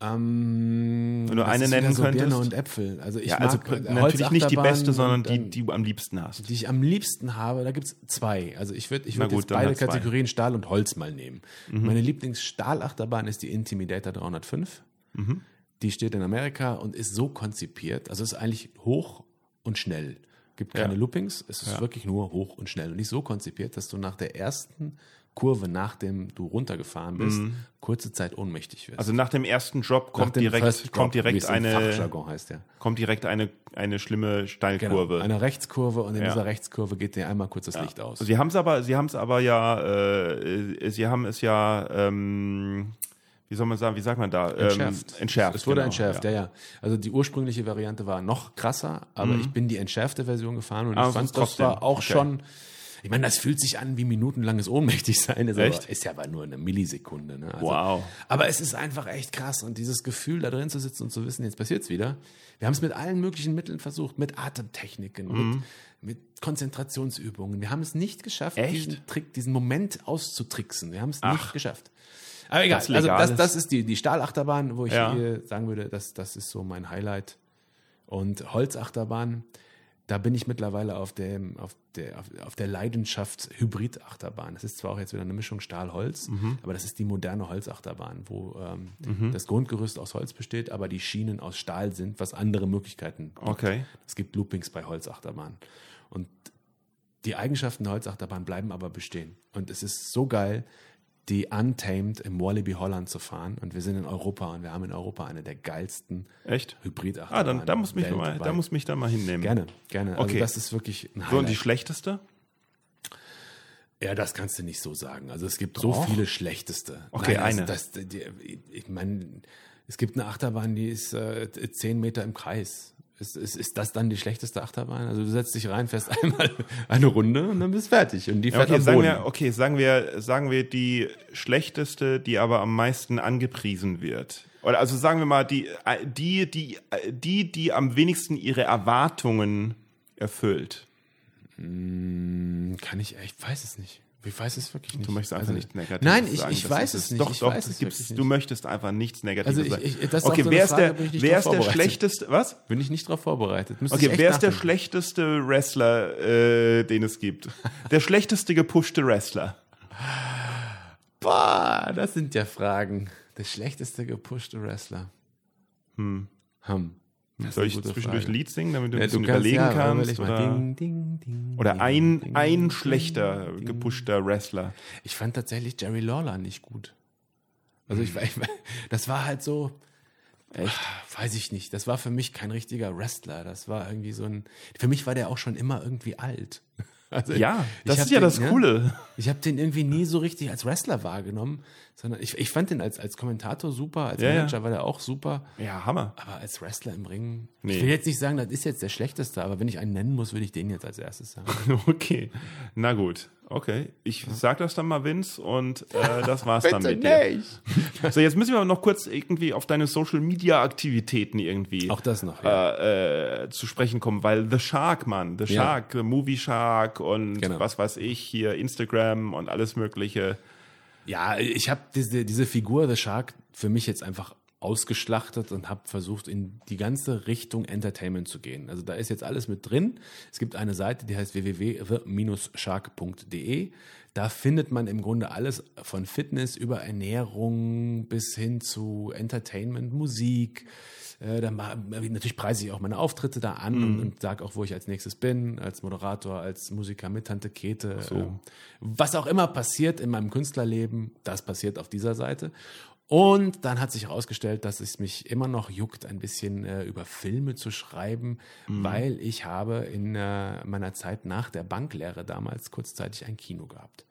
Ähm, Wenn du eine ist nennen so Birne könntest. und Äpfel. Also ich Ja, mag also äh, natürlich nicht die beste, sondern die, die du am liebsten hast. die ich am liebsten habe. Da gibt's zwei. Also ich würde ich würd gut, jetzt beide halt zwei. Mhm. Kategorien Stahl und Holz mal nehmen. Meine Lieblingsstahlachterbahn ist die Intimidator 305. Mhm. Die steht in Amerika und ist so konzipiert. Also es ist eigentlich hoch und schnell. Gibt keine Ja. Loopings. Es ist wirklich nur hoch und schnell. Und nicht so konzipiert, dass du nach der ersten Kurve, nachdem du runtergefahren bist, kurze Zeit ohnmächtig wirst. Mhm. Also nach dem ersten Drop kommt direkt, Drop, kommt direkt eine, heißt, ja. kommt direkt eine, eine schlimme Steilkurve. Genau, eine Rechtskurve und in Ja. dieser Rechtskurve geht dir einmal kurz das Licht aus. Sie haben es aber, sie haben es aber ja, äh, sie haben es ja, ähm, wie soll man sagen, wie sagt man da? entschärft. Ähm, entschärft. Es wurde genau, entschärft, ja. ja, Also die ursprüngliche Variante war noch krasser, aber ich bin die entschärfte Version gefahren und Mhm. Aber ich es fand, das trotzdem, war auch okay. schon. Ich meine, das fühlt sich an wie minutenlanges Ohnmächtigsein. Ist, Echt? aber, ist ja aber nur eine Millisekunde. Ne? Also, Wow. Aber es ist einfach echt krass und dieses Gefühl, da drin zu sitzen und zu wissen, jetzt passiert's wieder. Wir haben es mit allen möglichen Mitteln versucht, mit Atemtechniken, Mhm. mit, mit Konzentrationsübungen. Wir haben es nicht geschafft, Echt? diesen Trick, diesen Moment auszutricksen. Wir haben es Ach. nicht geschafft. Aber egal, Was also das, das ist die, die Stahlachterbahn, wo ich Ja. hier sagen würde, das, das ist so mein Highlight. Und Holzachterbahn, da bin ich mittlerweile auf, dem, auf, der, auf, auf der Leidenschaft-Hybrid-Achterbahn. Das ist zwar auch jetzt wieder eine Mischung Stahl-Holz, Mhm. aber das ist die moderne Holzachterbahn, wo ähm, das Grundgerüst aus Holz besteht, aber die Schienen aus Stahl sind, was andere Möglichkeiten gibt. Okay. Es gibt Loopings bei Holzachterbahnen. Und die Eigenschaften der Holzachterbahn bleiben aber bestehen. Und es ist so geil, die Untamed im Wallaby Holland zu fahren. Und wir sind in Europa und wir haben in Europa eine der geilsten Echt? Hybridachterbahnen. Ah, dann da muss mich mal, da muss mich dann mal hinnehmen. Gerne, gerne. Also Okay. das ist wirklich ein So, und die Highlight. schlechteste? Ja, das kannst du nicht so sagen. Also es gibt Doch. so viele schlechteste. Okay, Nein, eine. Das, das, die, ich meine, es gibt eine Achterbahn, die ist äh, zehn Meter im Kreis. Ist, ist, ist das dann die schlechteste Achterbahn? Also du setzt dich rein, fährst [laughs] einmal eine Runde und dann bist du fertig. Und die Ja, fährt okay, am sagen wir, okay, sagen wir, sagen wir die schlechteste, die aber am meisten angepriesen wird. Oder also sagen wir mal die, die, die, die, die am wenigsten ihre Erwartungen erfüllt. Kann ich, ich weiß es nicht. Ich weiß es wirklich nicht. Du möchtest einfach Also, nichts Negatives Nein, ich, sagen. ich Das weiß es nicht. Doch, ich doch, weiß wirklich du nicht. möchtest einfach nichts Negatives Also ich- sagen. ich- das okay, so wer ist der, nicht wer ist der schlechteste, was? Bin ich nicht darauf vorbereitet. Müsste Okay, wer ist der schlechteste Wrestler, äh, den es gibt? Der schlechteste gepushte Wrestler. Boah, das sind ja Fragen. Der schlechteste gepushte Wrestler. Hm. Hm. Soll ich zwischendurch Frage. Lied singen, damit du ein Ja, bisschen du kannst, überlegen ja, kannst? Oder, Ding, ding, ding, oder ein, ein schlechter gepushter Wrestler. Ich fand tatsächlich Jerry Lawler nicht gut. Also ich, ich [laughs] das war halt so, echt, weiß ich nicht. Das war für mich kein richtiger Wrestler. Das war irgendwie so ein. Für mich war der auch schon immer irgendwie alt. Also Ja, das ist ja den, das Coole. Ich habe den irgendwie nie so richtig als Wrestler wahrgenommen, sondern ich, ich fand den als, als Kommentator super, als ja. Manager war der auch super. Ja, Hammer. Aber als Wrestler im Ring, Nee. ich will jetzt nicht sagen, das ist jetzt der schlechteste, aber wenn ich einen nennen muss, würde ich den jetzt als erstes sagen. [laughs] Okay, na gut. Okay, ich sag das dann mal, Vince, und äh, das war's dann [laughs] mit dir. nicht. [laughs] So, jetzt müssen wir aber noch kurz irgendwie auf deine Social-Media-Aktivitäten irgendwie Auch das noch. Ja. äh, äh, zu sprechen kommen, weil The Shark, Mann, The Ja. Shark, äh, Movie Shark und Genau. was weiß ich, hier Instagram und alles mögliche. Ja, ich habe diese, diese Figur The Shark für mich jetzt einfach ausgeschlachtet und habe versucht, in die ganze Richtung Entertainment zu gehen. Also da ist jetzt alles mit drin. Es gibt eine Seite, die heißt www.the-shark.de. Da findet man im Grunde alles von Fitness über Ernährung bis hin zu Entertainment, Musik. Äh, dann natürlich preise ich auch meine Auftritte da an und, und sage auch, wo ich als nächstes bin, als Moderator, als Musiker mit Tante Kete. ähm, was auch immer passiert in meinem Künstlerleben, das passiert auf dieser Seite. Und dann hat sich herausgestellt, dass es mich immer noch juckt, ein bisschen äh, über Filme zu schreiben, weil ich habe in äh, meiner Zeit nach der Banklehre damals kurzzeitig ein Kino gehabt.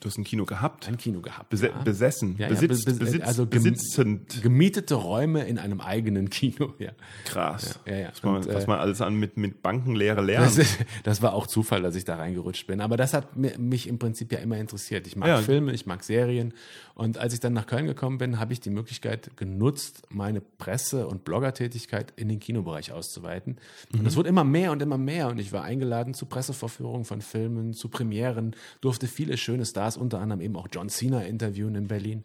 Du hast ein Kino gehabt, Ein Kino gehabt. Bese ja. besessen, Ja, ja, besitzt, be- be- besitzt, also besitzend. Gemietete Räume in einem eigenen Kino, [laughs] ja. Krass. Ja, ja. Was, man, Und, äh, was man alles an mit, mit Bankenlehre lernt. Das, [laughs] das war auch Zufall, dass ich da reingerutscht bin. Aber das hat mi- mich im Prinzip ja immer interessiert. Ich mag Ja. Filme, ich mag Serien. Und als ich dann nach Köln gekommen bin, habe ich die Möglichkeit genutzt, meine Presse- und Bloggertätigkeit in den Kinobereich auszuweiten. Und das wurde immer mehr und immer mehr. Und ich war eingeladen zu Pressevorführungen von Filmen, zu Premieren, durfte viele schöne Stars, unter anderem eben auch John Cena interviewen in Berlin.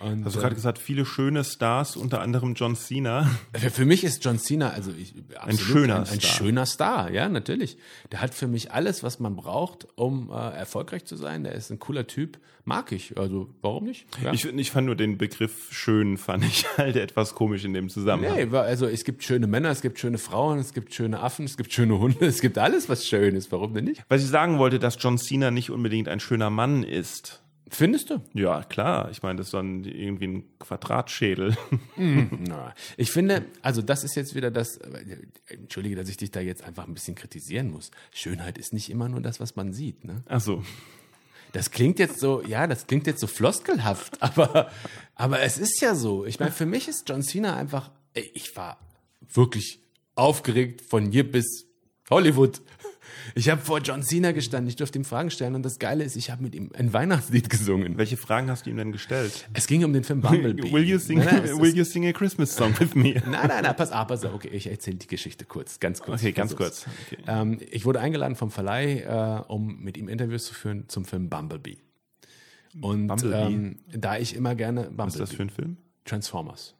Und, Hast du gerade gesagt, viele schöne Stars, unter anderem John Cena. für, mich ist John Cena also ich, absolut schöner ein, ein Star. schöner Star, ja natürlich. Der hat für mich alles, was man braucht, um äh, erfolgreich zu sein. Der ist ein cooler Typ, mag ich. Also warum nicht? Ja. Ich, ich fand nur den Begriff schön, fand ich [laughs] halt etwas komisch in dem Zusammenhang. Nee, also es gibt schöne Männer, es gibt schöne Frauen, es gibt schöne Affen, es gibt schöne Hunde, [laughs] es gibt alles, was schön ist. Warum denn nicht? Was ich sagen wollte, dass John Cena nicht unbedingt ein schöner Mann ist. Findest du? Ja, klar. Ich meine, das ist so ein, irgendwie ein Quadratschädel. [laughs] Na, ich finde, also das ist jetzt wieder das, entschuldige, dass ich dich da jetzt einfach ein bisschen kritisieren muss. Schönheit ist nicht immer nur das, was man sieht. Ne? Ach so. Das klingt jetzt so, ja, das klingt jetzt so floskelhaft, [laughs] aber, aber es ist ja so. Ich meine, für mich ist John Cena einfach, ich war wirklich aufgeregt von hier bis Hollywood. Ich habe vor John Cena gestanden, ich durfte ihm Fragen stellen und das Geile ist, ich habe mit ihm ein Weihnachtslied gesungen. Welche Fragen hast du ihm denn gestellt? Es ging um den Film Bumblebee. Will you sing, Nein, nein, will you sing a Christmas song with me? Nein, nein, nein, pass auf, pass auf. Okay, ich erzähle die Geschichte kurz, ganz kurz. Okay, ganz Versuch's. kurz. Okay. Ähm, ich wurde eingeladen vom Verleih, äh, um mit ihm Interviews zu führen zum Film Bumblebee. Und Bumblebee? Ähm, da ich immer gerne Was ist Bumblebee, das für ein Film? Transformers.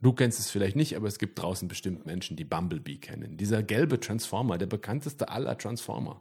Du kennst es vielleicht nicht, aber es gibt draußen bestimmt Menschen, die Bumblebee kennen. Dieser gelbe Transformer, der bekannteste aller Transformer.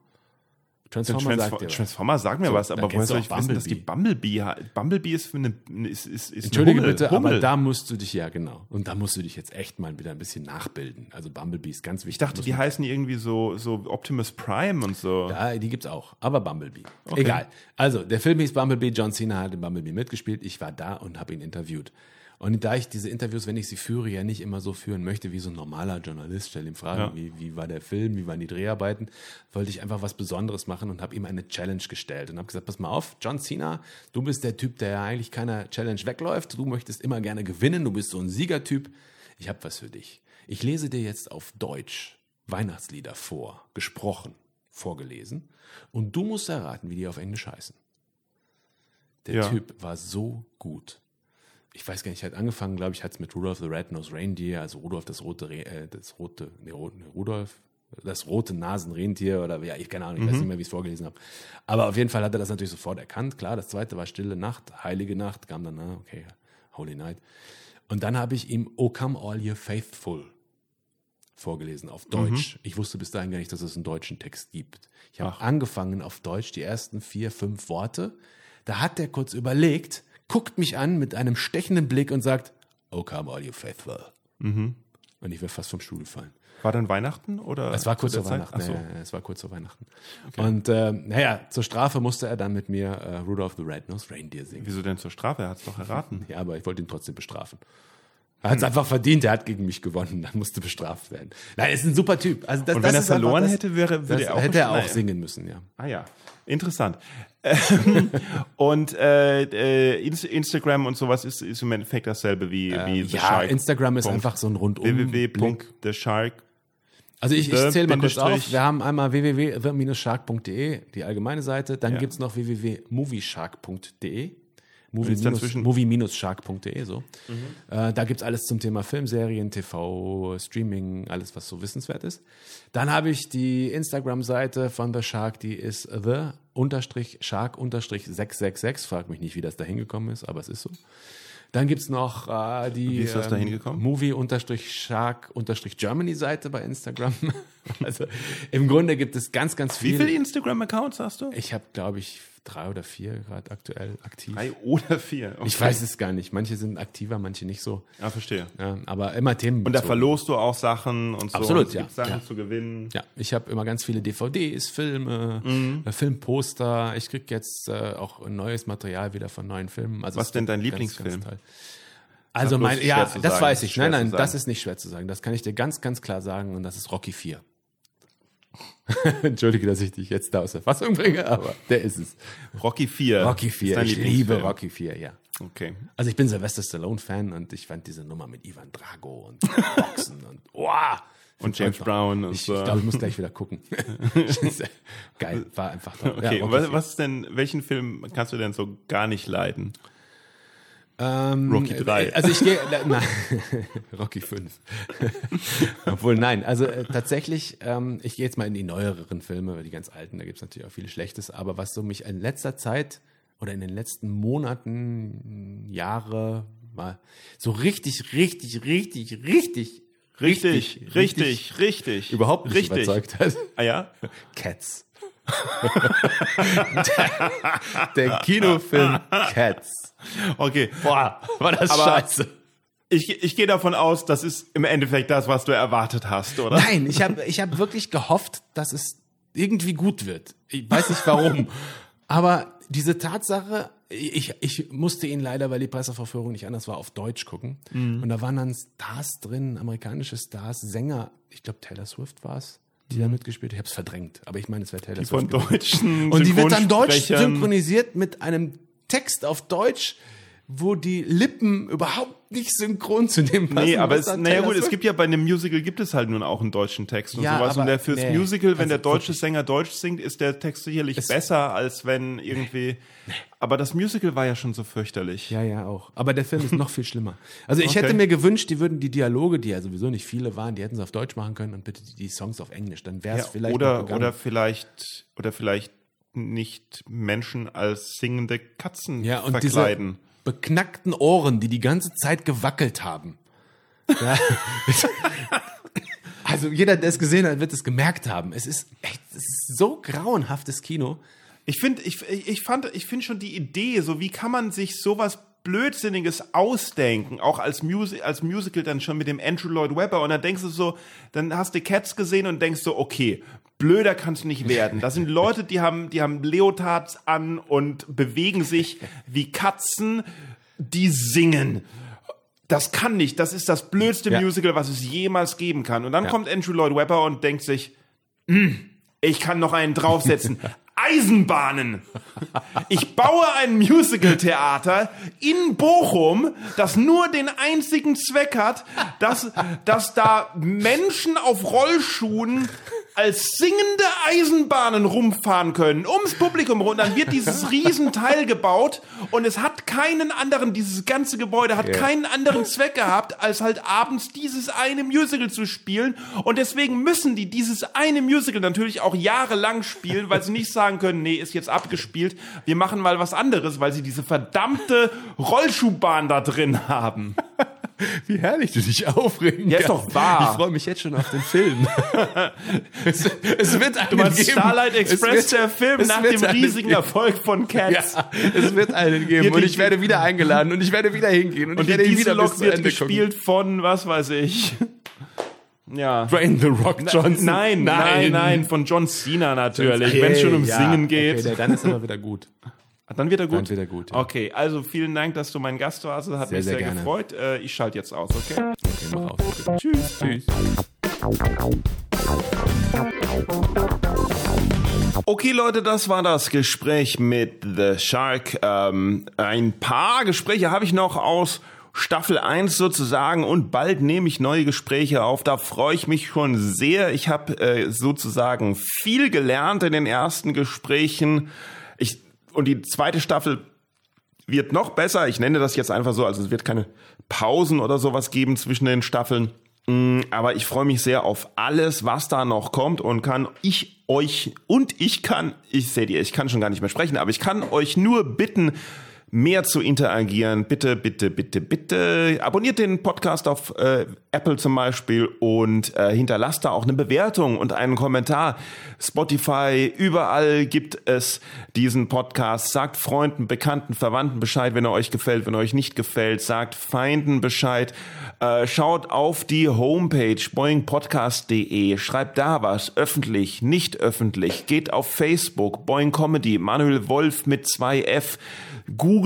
Transformer, Transform sagt, Transformer sagt mir so, was, aber woher soll ich wissen, dass die Bumblebee Bumblebee ist für eine ist, ist, ist Entschuldige Hummel, bitte, Hummel. aber da musst du dich ja genau und da musst du dich jetzt echt mal wieder ein bisschen nachbilden. Also Bumblebee ist ganz wichtig. Ich dachte, die heißen irgendwie so so Optimus Prime und so. Ja, die gibt's auch, aber Bumblebee. Okay. Egal. Also, der Film hieß Bumblebee, John Cena hat in Bumblebee mitgespielt. Ich war da und habe ihn interviewt. Und da ich diese Interviews, wenn ich sie führe, ja nicht immer so führen möchte wie so ein normaler Journalist, stelle ihm Fragen, ja. wie, wie war der Film, wie waren die Dreharbeiten, wollte ich einfach was Besonderes machen und habe ihm eine Challenge gestellt und habe gesagt, pass mal auf, John Cena, du bist der Typ, der ja eigentlich keiner Challenge wegläuft, du möchtest immer gerne gewinnen, du bist so ein Siegertyp. Ich habe was für dich. Ich lese dir jetzt auf Deutsch Weihnachtslieder vor, gesprochen, vorgelesen und du musst erraten, wie die auf Englisch heißen. Der ja. Typ war so gut ich weiß gar nicht, hat angefangen, glaube ich, hat es mit Rudolph the Red-Nosed Reindeer, also Rudolf das rote, äh, das rote, nee, Rudolf, das rote Nasenrentier oder ja, ich keine Ahnung, ich mhm. weiß nicht mehr, wie ich es vorgelesen habe. Aber auf jeden Fall hat er das natürlich sofort erkannt. Klar, das zweite war Stille Nacht, Heilige Nacht, kam dann, okay, Holy Night. Und dann habe ich ihm O Come All You Faithful vorgelesen auf Deutsch. Mhm. Ich wusste bis dahin gar nicht, dass es einen deutschen Text gibt. Ich habe angefangen auf Deutsch die ersten vier, fünf Worte. Da hat er kurz überlegt guckt mich an mit einem stechenden Blick und sagt, Oh, come all you faithful. Mhm. Und ich wäre fast vom Stuhl gefallen. War dann Weihnachten oder? Es war kurz vor Weihnachten. So. Ja, es war kurz vor Weihnachten. Okay. Und äh, naja, zur Strafe musste er dann mit mir äh, Rudolph the Red-Nosed Reindeer singen. Wieso denn zur Strafe? Er hat es doch erraten. [laughs] ja, aber ich wollte ihn trotzdem bestrafen. Er hat es hm. einfach verdient, er hat gegen mich gewonnen, dann musste bestraft werden. Nein, er ist ein super Typ. Also das, Und wenn er verloren das, hätte, wäre, würde er auch, hätte er auch singen müssen, ja. Ah ja, interessant. Ähm, und äh, äh, Instagram und sowas ist, ist im Endeffekt dasselbe wie, äh, wie The ja, Shark. Instagram ist einfach so ein rundum www.theshark also ich, ich zähle mal kurz auf. Wir haben einmal www.the-shark.de, die allgemeine Seite. Dann ja. gibt's noch www.movieshark.de. Movie-shark.de, so. Mhm. Äh, da gibt's alles zum Thema Filmserien, TV, Streaming, alles, was so wissenswert ist. Dann habe ich die Instagram-Seite von The Shark, die ist the-shark-666. Frag mich nicht, wie das da hingekommen ist, aber es ist so. Dann gibt's noch äh, die wie ist das da ähm, Movie-Shark-Germany-Seite bei Instagram. [laughs] [laughs] also im Grunde gibt es ganz, ganz viele. Wie viele Instagram-Accounts hast du? Ich habe, glaube ich, drei oder vier gerade aktuell aktiv. Drei oder vier? Okay. Ich weiß es gar nicht. Manche sind aktiver, manche nicht so. Ja, verstehe. Ja, aber immer Themen. Und da verlost du auch Sachen und so. Absolut, ja. Sachen ja. zu gewinnen. Ja, ich habe immer ganz viele DVDs, Filme, mhm. Äh, Filmposter. Ich krieg jetzt äh, auch neues Material wieder von neuen Filmen. Also Was ist denn dein Lieblingsfilm? Ganz, also mein, ja, das sagen. weiß ich. Schwer nein, nein, das ist nicht schwer zu sagen. Das kann ich dir ganz, ganz klar sagen und das ist Rocky 4. [laughs] Entschuldige, dass ich dich jetzt da aus der Fassung bringe, aber der ist es. Rocky 4. Rocky 4. Ich liebe Rocky 4, ja. Okay. Also ich bin Sylvester Stallone-Fan und ich fand diese Nummer mit Ivan Drago und Boxen und [laughs] wow. Und James Brown und ich. Ich glaube, ich muss gleich wieder gucken. [laughs] Geil, war einfach toll. Okay, ja, was, was denn, welchen Film kannst du denn so gar nicht leiden? Ähm, Rocky äh, 3. Also ich gehe. Äh, nein, [laughs] Rocky 5. [laughs] Obwohl, nein, also äh, tatsächlich, ähm, ich gehe jetzt mal in die neueren Filme, die ganz alten, da gibt es natürlich auch viel Schlechtes, aber was so mich in letzter Zeit oder in den letzten Monaten, Jahre mal so richtig, richtig, richtig, richtig, richtig, richtig, richtig, richtig überhaupt nicht richtig. überzeugt hat. Ah ja? [laughs] Cats. [laughs] der, der Kinofilm Cats. Okay. Boah, war das Aber scheiße. Ich, ich gehe davon aus, das ist im Endeffekt das, was du erwartet hast, oder? Nein, ich habe ich hab wirklich gehofft, dass es irgendwie gut wird. Ich weiß nicht warum. Aber diese Tatsache, ich, ich musste ihn leider, weil die Presseverführung nicht anders war, auf Deutsch gucken. Mhm. Und da waren dann Stars drin, amerikanische Stars, Sänger. Ich glaube, Taylor Swift war es die da mitgespielt. Ich habe es verdrängt, aber ich meine, es wäre Taylor die Swift. Von deutschen Und die wird dann deutsch synchronisiert mit einem Text auf Deutsch, wo die Lippen überhaupt nicht synchron zu dem passen. Nee, aber es, naja gut, es gibt ja bei einem Musical gibt es halt nun auch einen deutschen Text und ja, sowas. Und der fürs nee, Musical, wenn also der deutsche Sänger Deutsch singt, ist der Text sicherlich besser, als wenn irgendwie. Aber das Musical war ja schon so fürchterlich. Ja, ja, auch. Aber der Film ist noch viel schlimmer. Also ich okay. hätte mir gewünscht, die würden die Dialoge, die ja sowieso nicht viele waren, die hätten sie auf Deutsch machen können und bitte die Songs auf Englisch. Dann wäre es ja, vielleicht. Oder, oder vielleicht, oder vielleicht nicht Menschen als singende Katzen ja, und verkleiden. Beknackten Ohren, die die ganze Zeit gewackelt haben. Ja. [laughs] also jeder, der es gesehen hat, wird es gemerkt haben. Es ist echt es ist so grauenhaftes Kino. Ich finde, ich, ich fand, ich finde schon die Idee, so wie kann man sich sowas Blödsinniges ausdenken, auch als, Musi als Musical dann schon mit dem Andrew Lloyd Webber und dann denkst du so, dann hast du Cats gesehen und denkst so, okay, blöder kann es nicht werden. Das sind Leute, die haben, die haben Leotards an und bewegen sich wie Katzen, die singen. Das kann nicht. Das ist das blödste Ja. Musical, was es jemals geben kann. Und dann Ja. kommt Andrew Lloyd Webber und denkt sich, "Hm, ich kann noch einen draufsetzen. [laughs] Eisenbahnen. Ich baue ein Musical-Theater in Bochum, das nur den einzigen Zweck hat, dass, dass da Menschen auf Rollschuhen als singende Eisenbahnen rumfahren können, ums Publikum rum. Dann wird dieses [laughs] Riesenteil gebaut und es hat keinen anderen, dieses ganze Gebäude hat Ja. keinen anderen Zweck gehabt, als halt abends dieses eine Musical zu spielen. Und deswegen müssen die dieses eine Musical natürlich auch jahrelang spielen, weil sie nicht sagen können, nee, ist jetzt abgespielt, wir machen mal was anderes, weil sie diese verdammte Rollschuhbahn da drin haben. [laughs] Wie herrlich du dich aufregen Ja, ist doch wahr. Ich freue mich jetzt schon auf den Film. [laughs] es, es wird einen Du meinst geben. Starlight Es Express, wird- der Film nach dem riesigen geben. Erfolg von Cats. Ja, es wird einen geben. Und ich werde wieder eingeladen und ich werde wieder hingehen und, Und ich werde wieder bis Dieselok zu wird Ende gespielt von, was weiß ich. Ja. Dwayne The Rock Johnson. Nein, nein, nein, von John Cena natürlich, Okay, wenn es schon um ja, Singen geht. Okay, dann ist aber wieder gut. Dann wird er gut. Dann wird er gut, ja. Okay, also vielen Dank, dass du mein Gast warst. Das hat Sehr, mich sehr, sehr gerne. gefreut. Äh, ich schalte jetzt aus, okay? Okay, mach auf. Tschüss. Tschüss. Okay, Leute, das war das Gespräch mit The Shark. Ähm, ein paar Gespräche habe ich noch aus Staffel 1 sozusagen und bald nehme ich neue Gespräche auf. Da freue ich mich schon sehr. Ich habe äh, sozusagen viel gelernt in den ersten Gesprächen. Ich, und die zweite Staffel wird noch besser. Ich nenne das jetzt einfach so, also es wird keine Pausen oder sowas geben zwischen den Staffeln. Mm, Aber ich freue mich sehr auf alles, was da noch kommt und kann ich euch und ich kann, ich seht ihr, ich kann schon gar nicht mehr sprechen, aber ich kann euch nur bitten, mehr zu interagieren. Bitte, bitte, bitte, bitte abonniert den Podcast auf äh, Apple zum Beispiel und äh, hinterlasst da auch eine Bewertung und einen Kommentar. Spotify, überall gibt es diesen Podcast. Sagt Freunden, Bekannten, Verwandten Bescheid, wenn er euch gefällt, wenn er euch nicht gefällt. Sagt Feinden Bescheid. Äh, schaut auf die Homepage boingpodcast.de. Schreibt da was, öffentlich, nicht öffentlich. Geht auf Facebook, Boing Comedy, Manuel Wolf mit zwei F. Google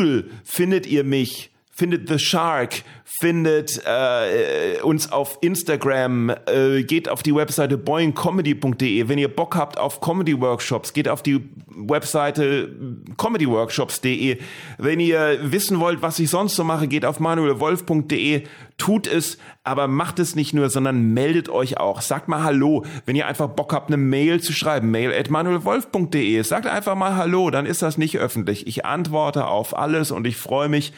findet ihr mich, findet The Shark, findet äh, uns auf Instagram, äh, geht auf die Webseite boingcomedy.de. Wenn ihr Bock habt auf Comedy Workshops, geht auf die Webseite comedyworkshops.de. Wenn ihr wissen wollt, was ich sonst so mache, geht auf manuelwolf.de. Tut es, aber macht es nicht nur, sondern meldet euch auch. Sagt mal Hallo, wenn ihr einfach Bock habt, eine Mail zu schreiben. Mail at manuelwolf.de. Sagt einfach mal Hallo, dann ist das nicht öffentlich. Ich antworte auf alles und ich freue mich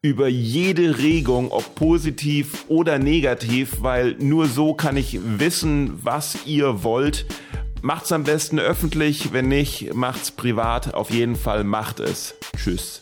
über jede Regung, ob positiv oder negativ, weil nur so kann ich wissen, was ihr wollt. Macht's am besten öffentlich, wenn nicht, macht's privat. Auf jeden Fall macht es. Tschüss.